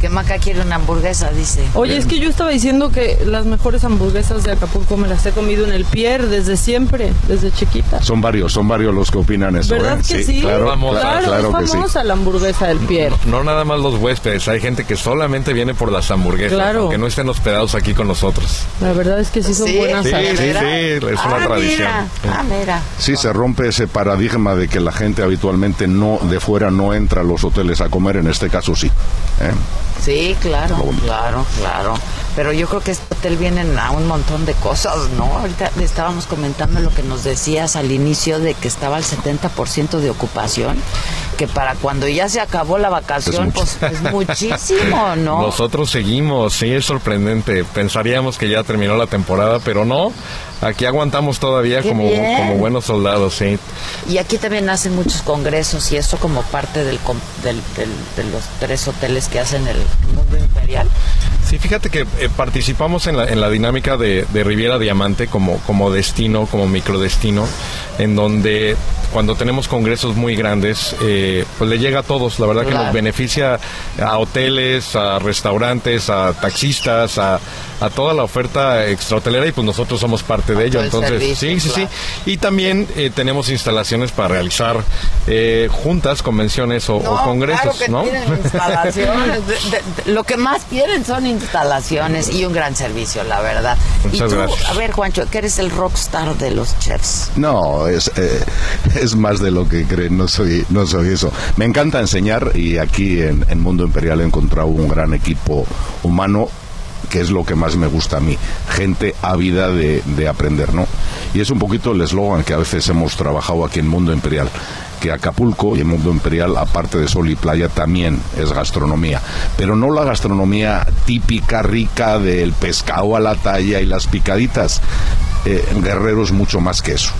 Que Maca quiere una hamburguesa, dice. Oye, es que yo estaba diciendo que las mejores hamburguesas de Acapulco me las he comido en el Pierre desde siempre, desde chiquita. Son varios, son varios los que opinan eso. ¿Verdad ¿eh? que sí? Claro, Famosa. claro, Claro, claro que sí. la hamburguesa del Pierre. No nada más los huéspedes, hay gente que solamente viene por las hamburguesas, Claro. aunque no estén hospedados aquí con nosotros. La verdad es que sí son Sí, buenas. Sí, sí, es una Ah, tradición. mira, ah, mira. Sí, se rompe ese paradigma de que la gente habitualmente no de fuera no entra a los hoteles a comer, en este caso sí. ¿eh? Sí, claro, claro, claro. Pero yo creo que este hotel vienen a un montón de cosas, ¿no? Ahorita estábamos comentando lo que nos decías al inicio de que estaba al 70% de ocupación, que para cuando ya se acabó la vacación, Es pues es muchísimo, ¿no? Nosotros seguimos, sí, es sorprendente. Pensaríamos que ya terminó la temporada, pero no. Aquí aguantamos todavía Qué como, bien. como buenos soldados, sí. Y aquí también hacen muchos congresos y esto como parte del, del- del- de los tres hoteles que hacen el Mundo Imperial. Sí, fíjate que eh, participamos en la, en la dinámica de, de Riviera Diamante como, como destino, como microdestino, en donde cuando tenemos congresos muy grandes, eh, pues le llega a todos. La verdad que nos beneficia a hoteles, a restaurantes, a taxistas, a, a toda la oferta extrahotelera y pues nosotros somos parte de ello. el Entonces, servicio, sí, sí, claro. sí. Y también eh, tenemos instalaciones para realizar eh, juntas, convenciones o, congresos, claro que ¿no? tienen instalaciones. De- de- de- lo que más quieren son instalaciones y un gran servicio, la verdad. Muchas y tú, gracias. a ver, Juancho, que eres el rockstar de los chefs. No, es, eh, es más de lo que creen, no soy, no soy eso. Me encanta enseñar y aquí en, en Mundo Imperial he encontrado un gran equipo humano que es lo que más me gusta a mí, gente ávida de, de aprender, ¿no? Y es un poquito el eslogan que a veces hemos trabajado aquí en Mundo Imperial, que Acapulco y el Mundo Imperial, aparte de sol y playa, también es gastronomía, pero no la gastronomía típica, rica del pescado a la talla y las picaditas. Eh, Guerrero es mucho más que eso.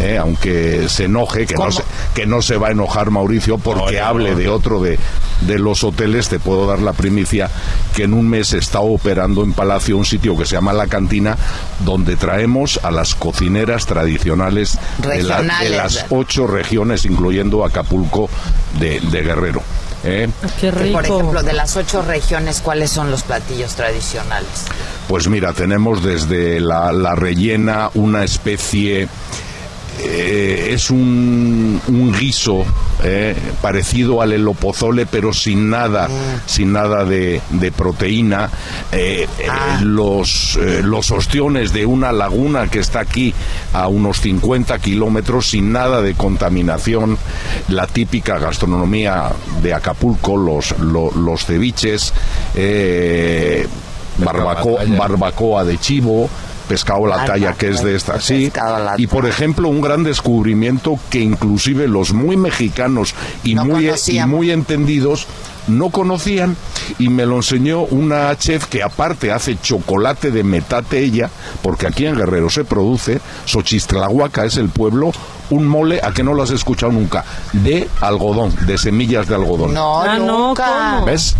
¿eh? aunque se enoje, que no se, que no se va a enojar Mauricio porque hable de otro de, de los hoteles, te puedo dar la primicia que en un mes está operando en Palacio un sitio que se llama La Cantina, donde traemos a las cocineras tradicionales de, la- de las ocho regiones, incluyendo Acapulco de, de Guerrero. ¿Eh? Qué Que, Por ejemplo, de las ocho regiones, ¿cuáles son los platillos tradicionales? Pues mira, tenemos desde la, la rellena una especie, eh, es un, un guiso eh, parecido al elopozole, pero sin nada, sin nada de, de proteína. Eh, eh, los, eh, los ostiones de una laguna que está aquí a unos 50 kilómetros, sin nada de contaminación. La típica gastronomía de Acapulco, los, lo- los ceviches. eh, barbacoa, barbacoa de chivo, pescado a la talla que es de esta, sí. Y por ejemplo, un gran descubrimiento que inclusive los muy mexicanos y muy y muy entendidos no conocían y me lo enseñó una chef que aparte hace chocolate de metate ella, porque aquí en Guerrero se produce, Xochistlahuaca es el pueblo, un mole a que no lo has escuchado nunca, de algodón, de semillas de algodón. No, Ah, no, nunca. ¿Ves?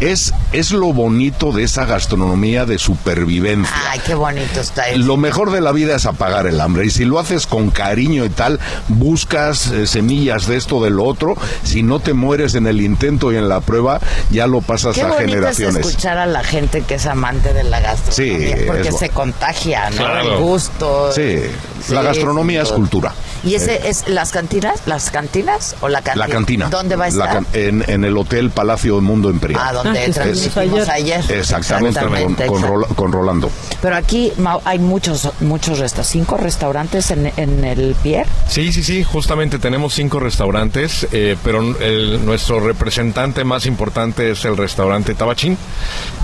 Es, es lo bonito de esa gastronomía de supervivencia. Ay, qué bonito está eso. Lo mejor de la vida es apagar el hambre y si lo haces con cariño y tal, buscas eh, semillas de esto, de lo otro, si no te mueres en el intento y en la prueba, ya lo pasas Qué a bonito es generaciones. escuchar a la gente que es amante de la gastronomía, Sí, porque es se contagia, ¿no? Claro. El gusto. Sí, Sí, la gastronomía es cultura. ¿Y ese es las cantinas? ¿Las cantinas o la cantina? La cantina. ¿Dónde va a La estar? can- en, en el Hotel Palacio del Mundo Imperial. Ah, donde que transmitimos ayer. Exactamente, con, Exactamente, con exacto. Rola- con Rolando. Pero aquí Mau, hay muchos, muchos restaurantes, cinco restaurantes en, en el Pier. Sí, sí, sí, justamente tenemos cinco restaurantes, eh, pero el- nuestro representante más importante es el restaurante Tabachín,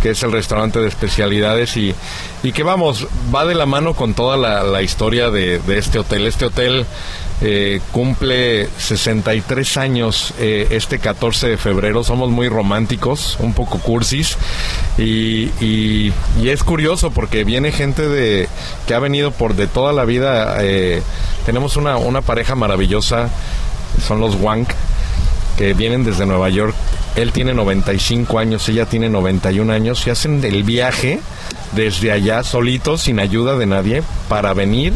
que es el restaurante de especialidades y, y que vamos, va de la mano con toda la, la historia de, de este hotel. Este hotel eh, cumple 63 años eh, este 14 de febrero, somos muy románticos, un poco cursis y, es curioso porque viene gente de que ha venido por de toda la vida. eh, tenemos una, una pareja maravillosa, son los Wank, que vienen desde Nueva York. Él tiene 95 años, ella tiene 91 años y hacen el viaje desde allá solitos, sin ayuda de nadie, para venir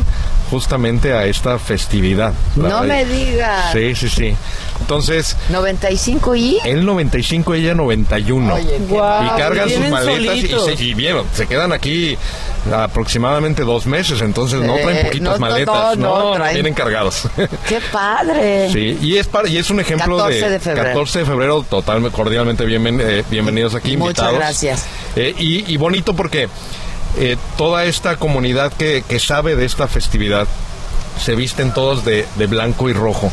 justamente a esta festividad. No me digas. Sí, sí, sí. Entonces, 95 y... él 95, ella 91. Oye, qué Guau, y cargan sus maletas y, solitos. se, y vieron, se quedan aquí aproximadamente dos meses, entonces no Eh, traen poquitas no, maletas, no, no, traen- vienen cargados. ¡Qué padre! Sí, y es, para, y es un ejemplo 14 de febrero. 14 de febrero, totalmente cordialmente bienven- eh, bienvenidos aquí, Muchas invitados. gracias. Eh, y, y bonito porque eh, toda esta comunidad que, que sabe de esta festividad se visten todos de, de blanco y rojo.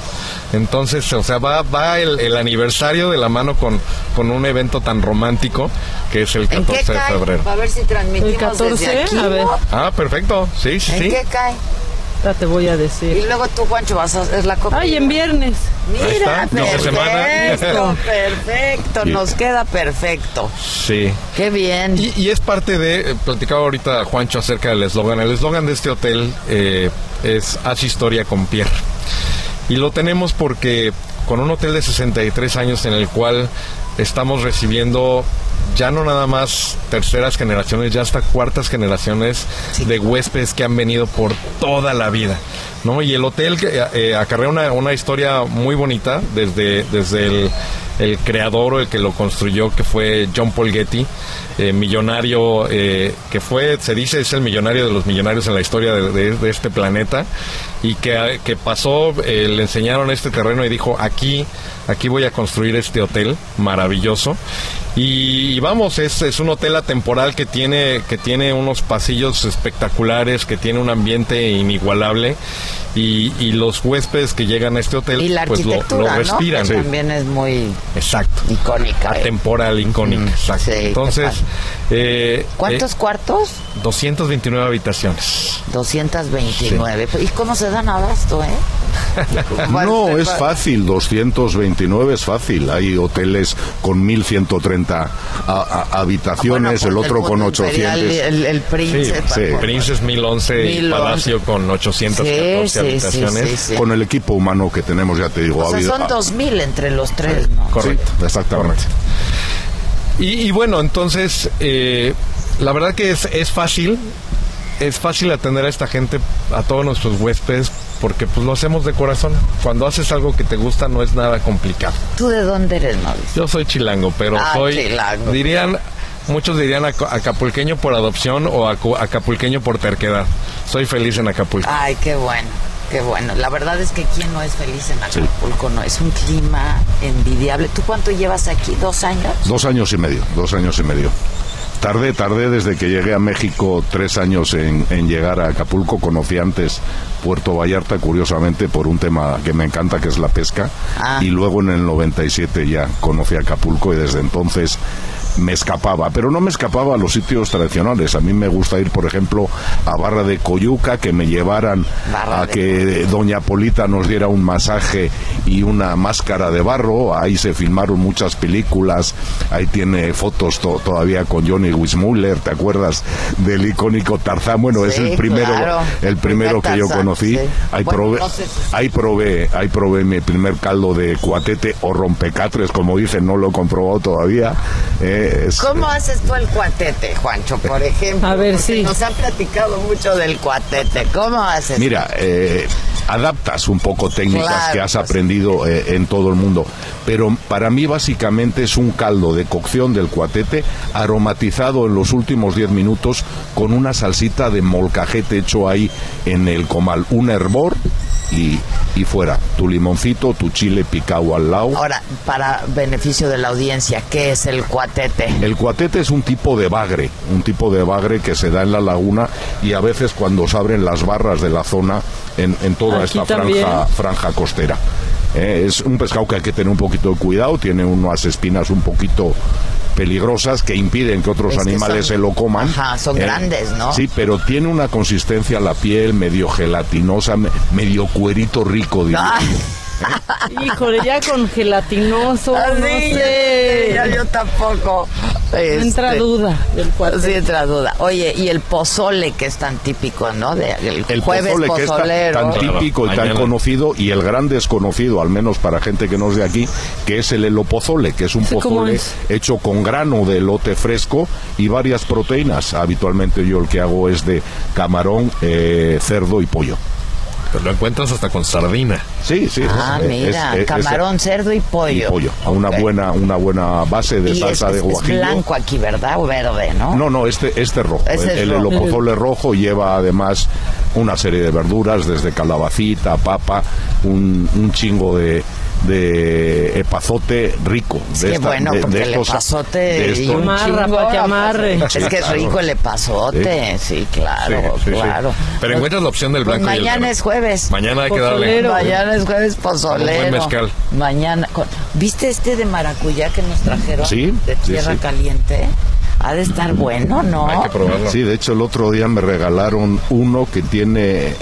Entonces, o sea, va, va el, el aniversario de la mano con, con un evento tan romántico que es el ¿En qué 14 de febrero. A ver si transmitimos ¿El 14? desde aquí. A ver. ¿no? Ah, perfecto. Sí, sí, ¿En sí. qué cae? Te voy a Y decir. luego tú, Juancho, vas a hacer la copa. Ay, en viernes. Mira, perfecto, perfecto, Sí. nos queda perfecto. Sí. Qué bien. Y, y es parte de, eh, platicaba ahorita Juancho acerca del eslogan. El eslogan de este hotel eh, es Haz historia con Pierre. Y lo tenemos porque con un hotel de 63 años en el cual estamos recibiendo ya no nada más terceras generaciones, ya hasta cuartas generaciones de huéspedes que han venido por toda la vida. ¿no? Y el hotel que, eh, acarrea una, una historia muy bonita desde, desde el, el creador o el que lo construyó, que fue John Paul Getty, eh, millonario, eh, que fue, se dice, es el millonario de los millonarios en la historia de, de- de este planeta, y que, que pasó, eh, le enseñaron este terreno y dijo, aquí, aquí voy a construir este hotel maravilloso. Y, y vamos, es, es un hotel atemporal que tiene, que tiene unos pasillos espectaculares, que tiene un ambiente inigualable. Y, y los huéspedes que llegan a este hotel Y la pues lo, lo ¿no? respiran. Que también es muy Exacto. icónica. Atemporal, icónica. exacto. sí, Entonces, eh, ¿Cuántos eh, cuartos? 229 habitaciones. 229. ¿Y cómo se dan abasto, eh? No, es fácil, 229 es fácil. Hay hoteles con 1130 a- a- habitaciones, el otro con 800. El, el Prince. Sí, Prince es 1011 y 1011. Palacio con 814 Sí, sí, habitaciones. sí, sí, sí. Con el equipo humano que tenemos, ya te digo, O ha sea, habido- son 2000 entre los tres, ¿no? Correcto. Sí, exactamente. Y, y bueno, entonces, eh, la verdad que es, es fácil, es fácil atender a esta gente, a todos nuestros huéspedes, porque pues lo hacemos de corazón. Cuando haces algo que te gusta no es nada complicado. ¿Tú de dónde eres, Mauricio? Yo soy chilango, pero Ah, soy, chilango. dirían, muchos dirían aca- acapulqueño por adopción o acapulqueño por terquedad. Soy feliz en Acapulco. Ay, qué bueno, qué bueno. La verdad es que quién no es feliz en Acapulco, no es un clima envidiable. ¿Tú cuánto llevas aquí? ¿Dos años? Dos años y medio, dos años y medio. Tardé, tardé desde que llegué a México tres años en, en llegar a Acapulco. Conocí antes Puerto Vallarta, curiosamente, por un tema que me encanta, que es la pesca. Ah. Y luego en el 97 ya conocí Acapulco y desde entonces me escapaba. Pero no me escapaba a los sitios tradicionales. A mí me gusta ir, por ejemplo, a Barra de Coyuca, que me llevaran Barra a que Doña Polita nos diera un masaje y una máscara de barro. Ahí se filmaron muchas películas. Ahí tiene fotos to- todavía con Johnny Weissmuller. ¿Te acuerdas del icónico Tarzán? Bueno, es el primero, claro. el primero Primer que yo conocí. sí. Ahí, Bueno, probé, no sé si- ahí probé, ahí probé mi primer caldo de cuatete o rompecatres, como dicen, no lo he comprobado todavía. Eh, es- ¿Cómo haces tú el cuatete, Juancho, por ejemplo? A ver, Porque sí. Nos han platicado mucho del cuatete. ¿Cómo haces? Mira, eh, adaptas un poco técnicas Claro, que has pues. aprendido eh, en todo el mundo, pero para mí básicamente es un caldo de cocción del cuatete aromatizado en los últimos 10 minutos con una salsita de molcajete hecho ahí en el comal, un hervor y, y fuera, tu limoncito, tu chile picado al lado. Ahora, para beneficio de la audiencia, ¿qué es el cuatete? El cuatete es un tipo de bagre, un tipo de bagre que se da en la laguna y a veces cuando se abren las barras de la zona en, en toda Aquí esta franja, franja costera. Eh, es un pescado que hay que tener un poquito de cuidado, tiene unas espinas un poquito peligrosas que impiden que otros Es que animales son- se lo coman. Ajá, son grandes, ¿no? Sí, pero tiene una consistencia la piel medio gelatinosa, me- medio cuerito rico, diría. Híjole, ya con gelatinoso, Ah, no sé. ya, ya yo tampoco. Entra Este, duda del. Sí, entra duda. Oye, y el pozole que es tan típico, ¿no? De, el, el jueves pozole que es tan- pozolero. tan, típico y tan conocido y el gran desconocido, al menos para gente que no es de aquí, que es el elopozole, que es un ¿Ese cómo pozole es? hecho con grano de elote fresco y varias proteínas. Habitualmente yo el que hago es de camarón, eh, cerdo y pollo. Lo encuentras hasta con sardina. Sí, sí. Ah, es- mira, es- es- camarón, cerdo y y pollo. pollo. A Una buena, una buena base de Y salsa es, de es guajillo. blanco aquí, ¿verdad? O verde, ¿no? No, no, este, este rojo. Ese es el rojo. elopozole rojo lleva además una serie de verduras, desde calabacita, papa, un, un chingo de, de epazote rico. De Sí, esta- bueno, de- porque de el epazote de y estos- un pa' que amarre. Es que es claro. rico el epazote, sí, claro, Sí, sí, sí. claro. Pero encuentras la opción del Pues blanco y el mañana verde. es jueves. Mañana hay que darle. Pozolero. Mañana es jueves pozolero. Un buen mezcal. Mañana. con- ¿Viste este de maracuyá que nos trajeron? Sí, De tierra sí. caliente. Ha de estar bueno, ¿no? Hay que probarlo. Sí, de hecho el otro día me regalaron uno que tiene,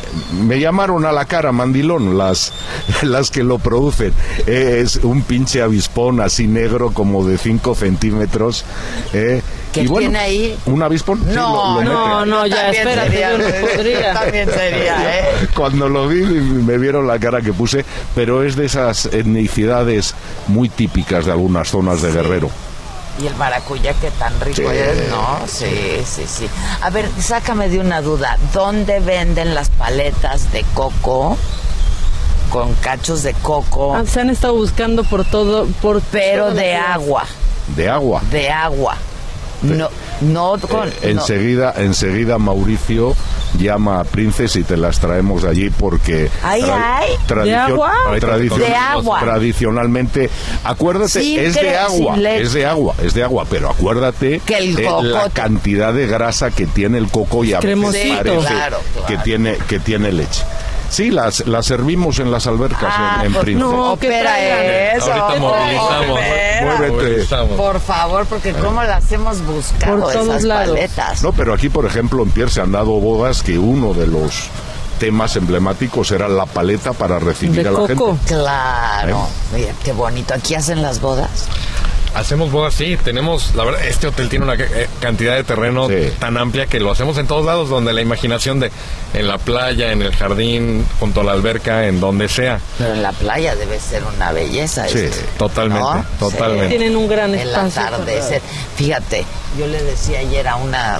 me llamaron a la cara mandilón las, las que lo producen. Es un pinche avispón así negro como de 5 centímetros. eh, ¿Qué y bueno, tiene ahí? ¿Un avispón? Sí, No, lo- lo no, no, ya, También espérate, sería, yo no podría. También sería, ¿eh? Cuando lo vi me vieron la cara que puse, pero es de esas etnicidades muy típicas de algunas zonas de Guerrero. Y el maracuyá que tan rico Sí. es, ¿no? Sí, sí, sí. A ver, sácame de una duda. ¿Dónde venden las paletas de coco? Con cachos de coco, Ah, se han estado buscando por todo, por pero de agua, De agua. de agua. No, No, con, Eh, enseguida, enseguida Mauricio llama a Princes y te las traemos de allí porque Ay, ay. tradicio- ¿De agua? De agua. tradicionalmente, acuérdate, Sin es de agua, es de agua, es de agua, pero acuérdate Que el coco la cantidad de grasa que tiene el coco y a veces parece Claro, claro. que tiene que tiene leche. Sí, las, las servimos en las albercas Ah, en, en pues no, traigan. eso. Ahorita movilizamos. Muévete. Por favor, porque cómo las hemos buscado Por todos esas lados. paletas. No, pero aquí, por ejemplo, en Pierre se han dado bodas que uno de los temas emblemáticos era la paleta para recibir De a la coco. gente. Claro, mira, qué bonito. Aquí hacen las bodas. Hacemos bodas, sí, tenemos, la verdad, este hotel tiene una eh, cantidad de terreno Sí. tan amplia que lo hacemos en todos lados, donde la imaginación de, en la playa, en el jardín, junto a la alberca, en donde sea. Pero en la playa debe ser una belleza. Sí, totalmente, ¿no? totalmente. Tienen un gran El espacio. atardecer. Fíjate, yo le decía ayer a una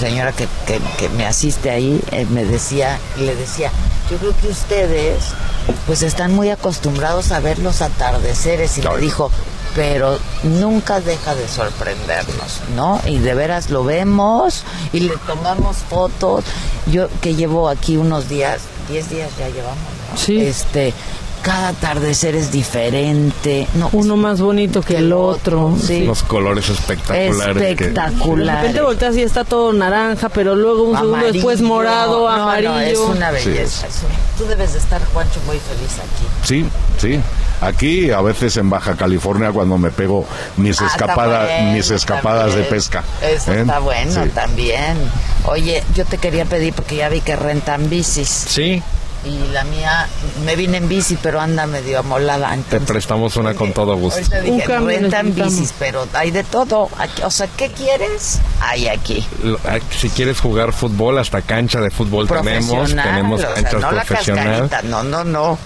señora que, que- que me asiste ahí, eh, me decía, le decía, yo creo que ustedes pues están muy acostumbrados a ver los atardeceres y me Claro. dijo, pero nunca deja de sorprendernos, ¿no? Y de veras lo vemos y le tomamos fotos. Yo que llevo aquí unos días, 10 días ya llevamos, ¿no? Sí. Este, cada atardecer es diferente. No, Uno más bonito que el otro. Sí. Los colores espectaculares. que- De espectacular. repente volteas y está todo naranja, pero luego un segundo después morado, No, no, amarillo. es una belleza. una- Tú debes de estar, Juancho, muy feliz aquí. Sí, sí. Aquí, a veces en Baja California, cuando me pego mis Ah, escapadas, bueno mis escapadas también. de pesca. Eso ¿eh? está bueno Sí. también. Oye, yo te quería pedir porque ya vi que rentan bicis. Sí, Y la mía, me vine en bici, pero anda medio amolada. te Entonces, prestamos una con todo gusto. ahorita Un dije, cambio rentan bicis, pero hay de todo. Aquí- o sea, ¿qué quieres? Hay aquí. Si quieres jugar fútbol, hasta cancha de fútbol tenemos. Tenemos o sea, canchas no la profesional. cascarita, no, no, no.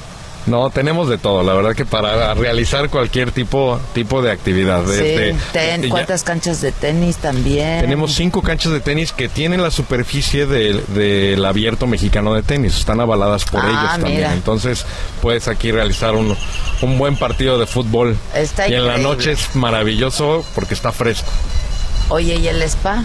No, tenemos de todo. La verdad que para realizar cualquier tipo tipo de actividad. desde- sí, ten, ya- ¿cuántas canchas de tenis también? Tenemos cinco canchas de tenis que tienen la superficie del, abierto mexicano de tenis. Están avaladas por Ah, ellos también. mira. Entonces puedes aquí realizar un, un buen partido de fútbol. Está y en la noche es maravilloso porque está fresco. Oye, ¿y el spa?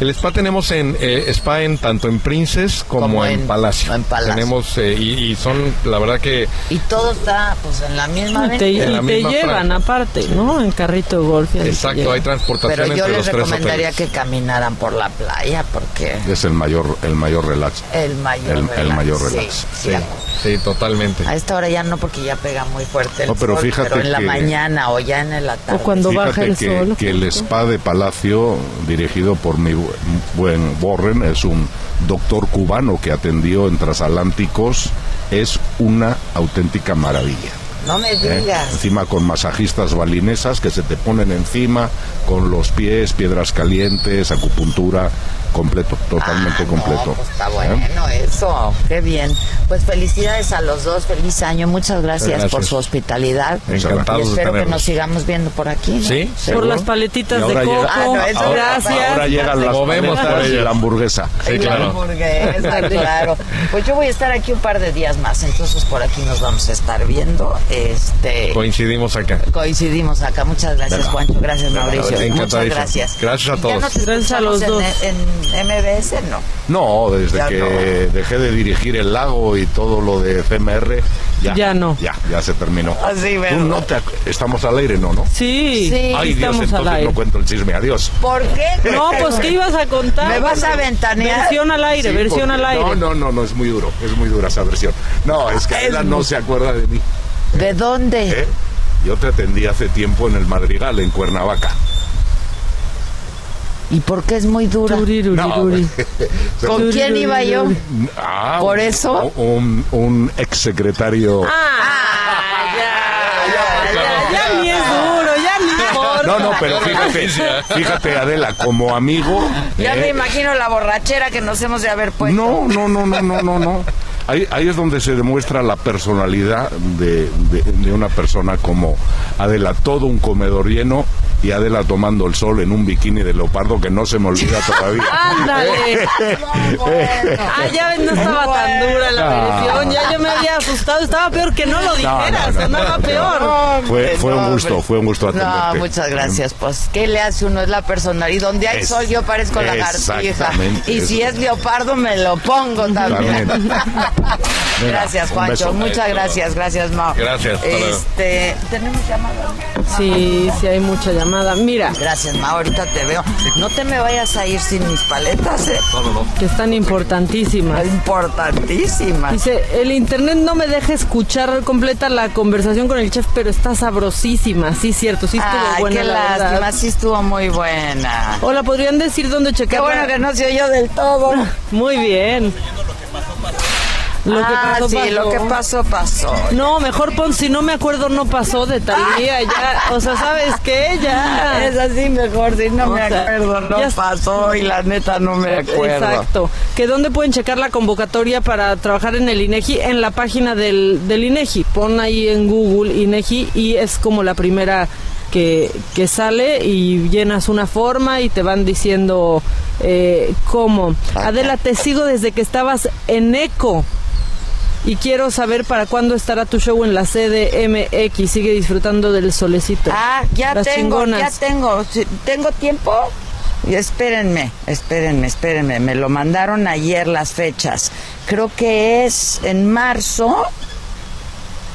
El spa tenemos en eh, spa en tanto en Princes como, Como en, en- Palacio. en Palacio. Tenemos eh, y, y son la verdad que Y todo está, pues, en la misma Y te, la y te misma llevan franja. aparte, ¿no? En carrito de golf. exacto hay transportación Pero yo entre les los tres recomendaría hoteles. que caminaran por la playa porque Es el mayor, el mayor relax. el mayor El- el relax, mayor sí, relax. sí. Sí, sí, totalmente. A esta hora ya no porque ya pega muy fuerte el No, pero sol, fíjate pero en la que- mañana o ya en el atardecer. O cuando baja Fíjate el que, sol. que el spa de Palacio, dirigido por mi bu- buen Borren, es un doctor cubano que atendió en transatlánticos, es una auténtica maravilla. No me ¿eh? digas. Encima con masajistas balinesas que se te ponen encima, con los pies, piedras calientes, acupuntura, completo, totalmente Ah, completo. No, pues está ¿eh? bueno eso, qué bien. Pues felicidades a los dos, feliz año, muchas gracias, Gracias. por su hospitalidad. Encantados y de espero que nos sigamos viendo por aquí. ¿no? Sí, Por las paletitas de coco. llega- Ah, no, eso ahora, gracias. ahora llegan las Movemos por ellas. la hamburguesa. Sí, Y la claro. hamburguesa, claro. Pues yo voy a estar aquí un par de días más, entonces por aquí nos vamos a estar viendo. Este Coincidimos acá. coincidimos acá. Muchas gracias, Juancho. Gracias, Mauricio. Muchas gracias. Gracias a ¿Ya todos. Gracias a los dos. En, en MBS? No. No, desde Ya que no. dejé de dirigir el lago y todo lo de CMR, ya. Ya no. Ya, ya se terminó. Así, Tú ¿verdad? no te estamos al aire, ¿no? ¿no? Sí, Sí. Ay, Dios, estamos al entonces aire. no cuento el chisme. Adiós. ¿Por qué? No, pues ¿qué ibas a contar? ¿Me vas a ventanear? Versión al aire, Sí, versión porque- al aire. No, no, no, no, es muy duro. Es muy dura esa versión. No, es que Es Adela no se acuerda de mí. ¿De dónde? ¿eh? Yo te atendí hace tiempo en el Madrigal, en Cuernavaca. ¿Y por qué es muy dura? Turiruri, No, duri. ¿Con quién iba yo? Ah, ¿Por eso? Un, un exsecretario. Ah, ya, ya, ya, ya ni es duro, ya ni importa. No, no, pero fíjate, fíjate Adela, como amigo. Ya ¿eh? me imagino la borrachera que nos hemos de haber puesto. No, no, no, no, no, no, no. Ahí, ahí es donde se demuestra la personalidad de, de- de una persona como Adela, todo un comedor lleno y Adela tomando el sol en un bikini de leopardo que no se me olvida todavía. Ándale. Ah, ya ves, no estaba tan dura la No. versión. Ya yo me había asustado. Estaba peor que no lo No, dijeras. no, no, no, peor. Fue, fue un no, gusto, fue un gusto No, atenderte. muchas gracias. Pues, ¿qué le hace uno? Es la personalidad. Y donde hay Es- sol, yo parezco lagartija. exactamente, Y si es leopardo, me lo pongo también. También. Gracias, un Juancho. beso. Muchas gracias. Gracias, Mao. Gracias. Este, tenemos llamada. Sí, sí hay mucha llamada. Mira. Gracias, Mao. Ahorita te veo. No te me vayas a ir sin mis paletas, ¿eh? Que están importantísimas. Importantísimas. Dice, el internet no me deja escuchar completa la conversación con el chef, pero está sabrosísima. Sí, cierto, sí estuvo Ay, buena qué la lástima. Sí estuvo muy buena. Hola, ¿podrían decir dónde checar? Qué bueno que no se oyó del todo. Muy bien. Lo que Ah, pasó, sí, pasó. lo que pasó, pasó. No, mejor pon si no me acuerdo no pasó de Talía ya, o sea, ¿sabes qué? Ya. Es así mejor, si no O me sea, acuerdo, no ya- pasó y la neta no me acuerdo. Exacto. Que dónde pueden checar la convocatoria para trabajar en el INEGI en la página del, del INEGI. Pon ahí en Google INEGI y es como la primera que, que sale y llenas una forma y te van diciendo eh, cómo. Adela, te sigo desde que estabas en ECO. Y quiero saber para cuándo estará tu show en la sede MX. Sigue disfrutando del solecito. Ah, ya Las tengo, ya tengo. ¿Tengo tiempo? Y Espérenme, espérenme, espérenme. Me lo mandaron ayer las fechas. Creo que es en marzo.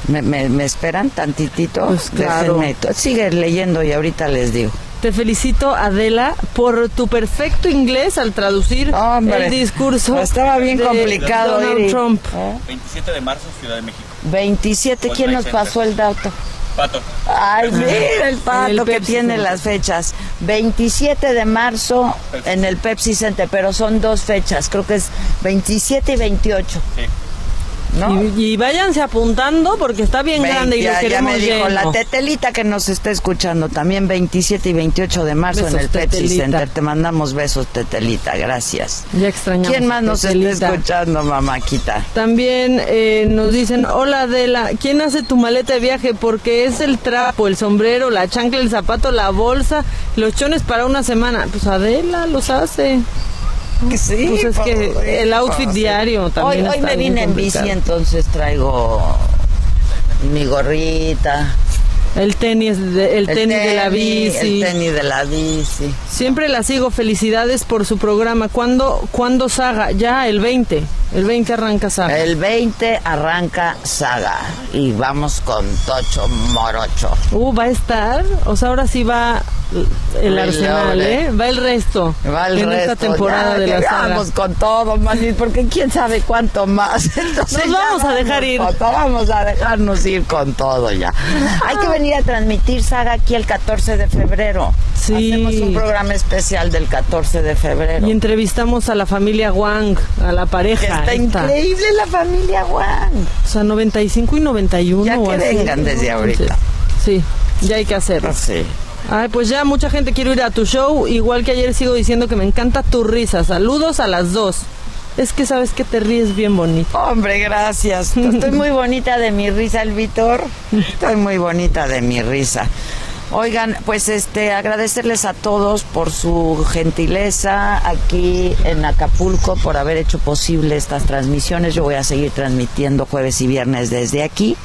¿Me, me, me esperan tantitito? Pues claro. Déjenme. Sigue leyendo y ahorita les digo. Te felicito, Adela, por tu perfecto inglés al traducir Hombre, el discurso. estaba bien de complicado, Donald Iri. Trump. 27 de marzo, Ciudad de México. 27, ¿quién nos pasó el dato? Pato. Ay, mira el pato El que Pepsi tiene Center. las fechas. 27 de marzo en el Pepsi Center, pero son dos fechas, creo que es 27 y 28. ¿No? Y, y váyanse apuntando porque está bien Ve- grande y ya, lo ya queremos me dijo lleno. la tetelita que nos está escuchando también 27 y 28 de marzo Besos, en el Pepsi. Center. Te mandamos besos, tetelita, gracias. Ya extrañamos. ¿Quién más nos Tetelita. está escuchando, mamáquita? También eh, nos dicen, hola Adela, ¿quién hace tu maleta de viaje? Porque es el trapo, el sombrero, la chancla, el zapato, la bolsa, los chones para una semana. Pues Adela los hace. Sí, Pues es que el outfit diario también Hoy, hoy me vine en bici, entonces traigo mi gorrita. El tenis, de, el tenis de la bici. El tenis de la bici. Siempre la sigo, felicidades por su programa. ¿Cuándo, ¿cuándo Saga? Ya, el 20. El 20 arranca Saga. El 20 arranca Saga y vamos con Tocho Morocho. Uh, va a estar. O sea, ahora sí va el Arsenal. ¿eh? Va el resto. Va el en esta resto, temporada ya, de la Saga. Vamos con todo, porque quién sabe cuánto más. Entonces Nos vamos a dejar ir. con vamos a dejarnos ir con todo ya. Hay que venir a transmitir Saga aquí el 14 de febrero. Sí. Hacemos un programa especial del 14 de febrero. Y entrevistamos a la familia Wang, a la pareja. Que está esta. increíble la familia Juan. O sea, 95 y 91. Ya que vengan desde ahorita. Sí, ya hay que hacerlo. Sí. Ay, pues ya mucha gente quiere ir a tu show. Igual que ayer sigo diciendo que me encanta tu risa. Saludos a las dos. Es que sabes que te ríes bien bonito. Hombre, gracias. Estoy muy bonita de mi risa, el Vitor. Estoy muy bonita de mi risa. Oigan, pues este agradecerles a todos por su gentileza aquí en Acapulco, por haber hecho posible estas transmisiones. Yo voy a seguir transmitiendo jueves y viernes desde aquí.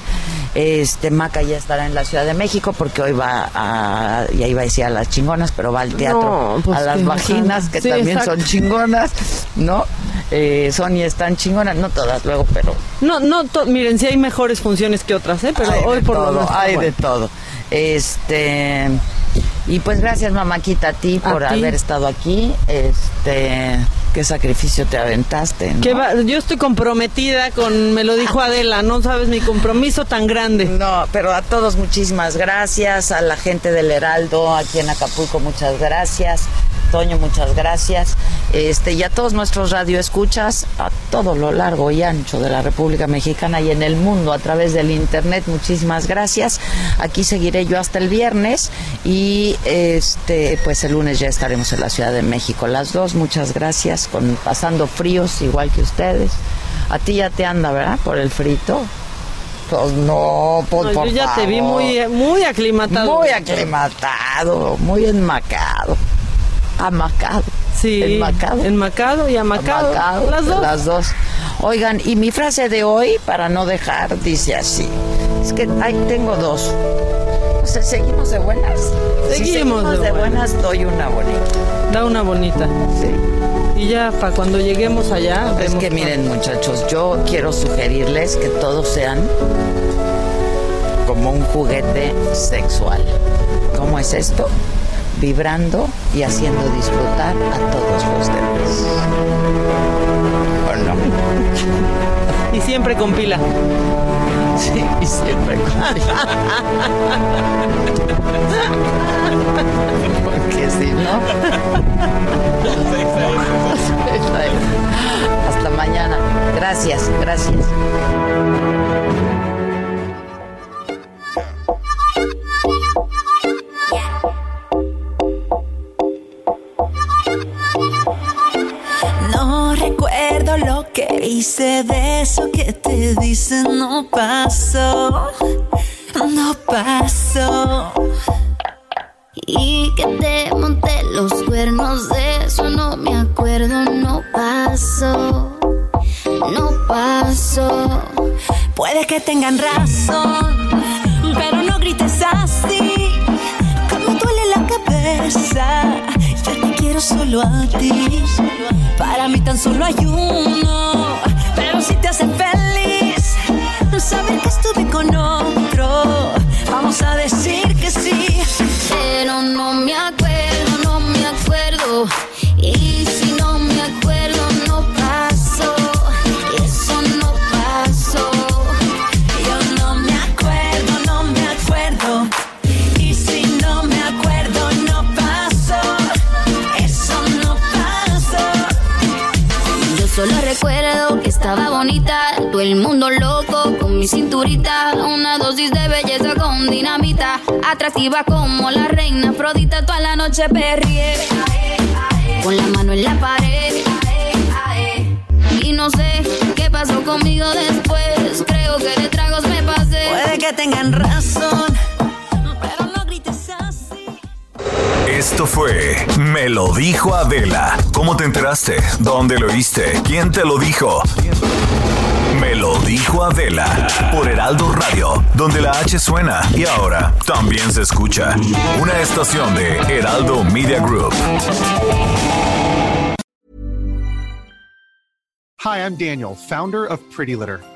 Este Maca ya estará en la Ciudad de México porque hoy va a, ya iba a decir a las chingonas, pero va al teatro No, pues a las vaginas, que Sí, también exacto. son chingonas, ¿no? Eh, Sonia están chingonas, no todas luego, pero No, no, miren, sí hay mejores funciones que otras, ¿eh? Pero hay hoy por lo todo, menos. está hay de todo. Este y pues gracias mamáquita a ti A por ti. haber estado aquí. Este, qué sacrificio te aventaste. ¿no? Que va- yo estoy comprometida con, me lo dijo Adela, no sabes mi compromiso tan grande. No, pero a todos muchísimas gracias, a la gente del Heraldo aquí en Acapulco muchas gracias, Toño muchas gracias, este y a todos nuestros radioescuchas a todo lo largo y ancho de la República Mexicana y en el mundo a través del internet muchísimas gracias. Aquí seguiré yo hasta el viernes y este pues el lunes ya estaremos en la Ciudad de México las dos. Muchas gracias con pasando fríos igual que ustedes. A ti ya te anda, ¿verdad? Por el frito. Pues no, pues No, por yo ya te vi muy aclimatado. Muy aclimatado, muy enmacado. Amacado. Sí. Enmacado. Enmacado y amacado. Amacado, Las dos. Las dos. Oigan, y mi frase de hoy, para no dejar, dice así. Es que ahí tengo dos. O sea, ¿seguimos de buenas? Si Seguimos de de buenas. buenas, doy una bonita. Da una bonita. Sí. Y ya para cuando lleguemos allá. Es que miren muchachos, yo quiero sugerirles que todos sean como un juguete sexual. ¿Cómo es esto? Vibrando y haciendo disfrutar a todos los demás. ¿O no? Y siempre con pila. Sí, y siempre con pila. Porque si no... Hasta mañana. Gracias, gracias. De eso que te dicen no pasó, no pasó. Y que te monté los cuernos de eso no me acuerdo, no pasó, no pasó. Puede que tengan razón, pero no grites así. Me duele la cabeza. Yo te quiero solo a ti. Para mí tan solo hay uno. Como la reina Afrodita, toda la noche perrié, con la mano en la pared, y no sé qué pasó conmigo después, creo que de tragos me pasé. Puede que tengan razón. Esto fue Me lo dijo Adela. ¿Cómo te enteraste? ¿Dónde lo oíste? ¿Quién te lo dijo? Lo dijo Adela por Heraldo Radio, donde la H suena y ahora también se escucha. Una estación de Heraldo Media Group. Hi, I'm Daniel, founder of Pretty Litter.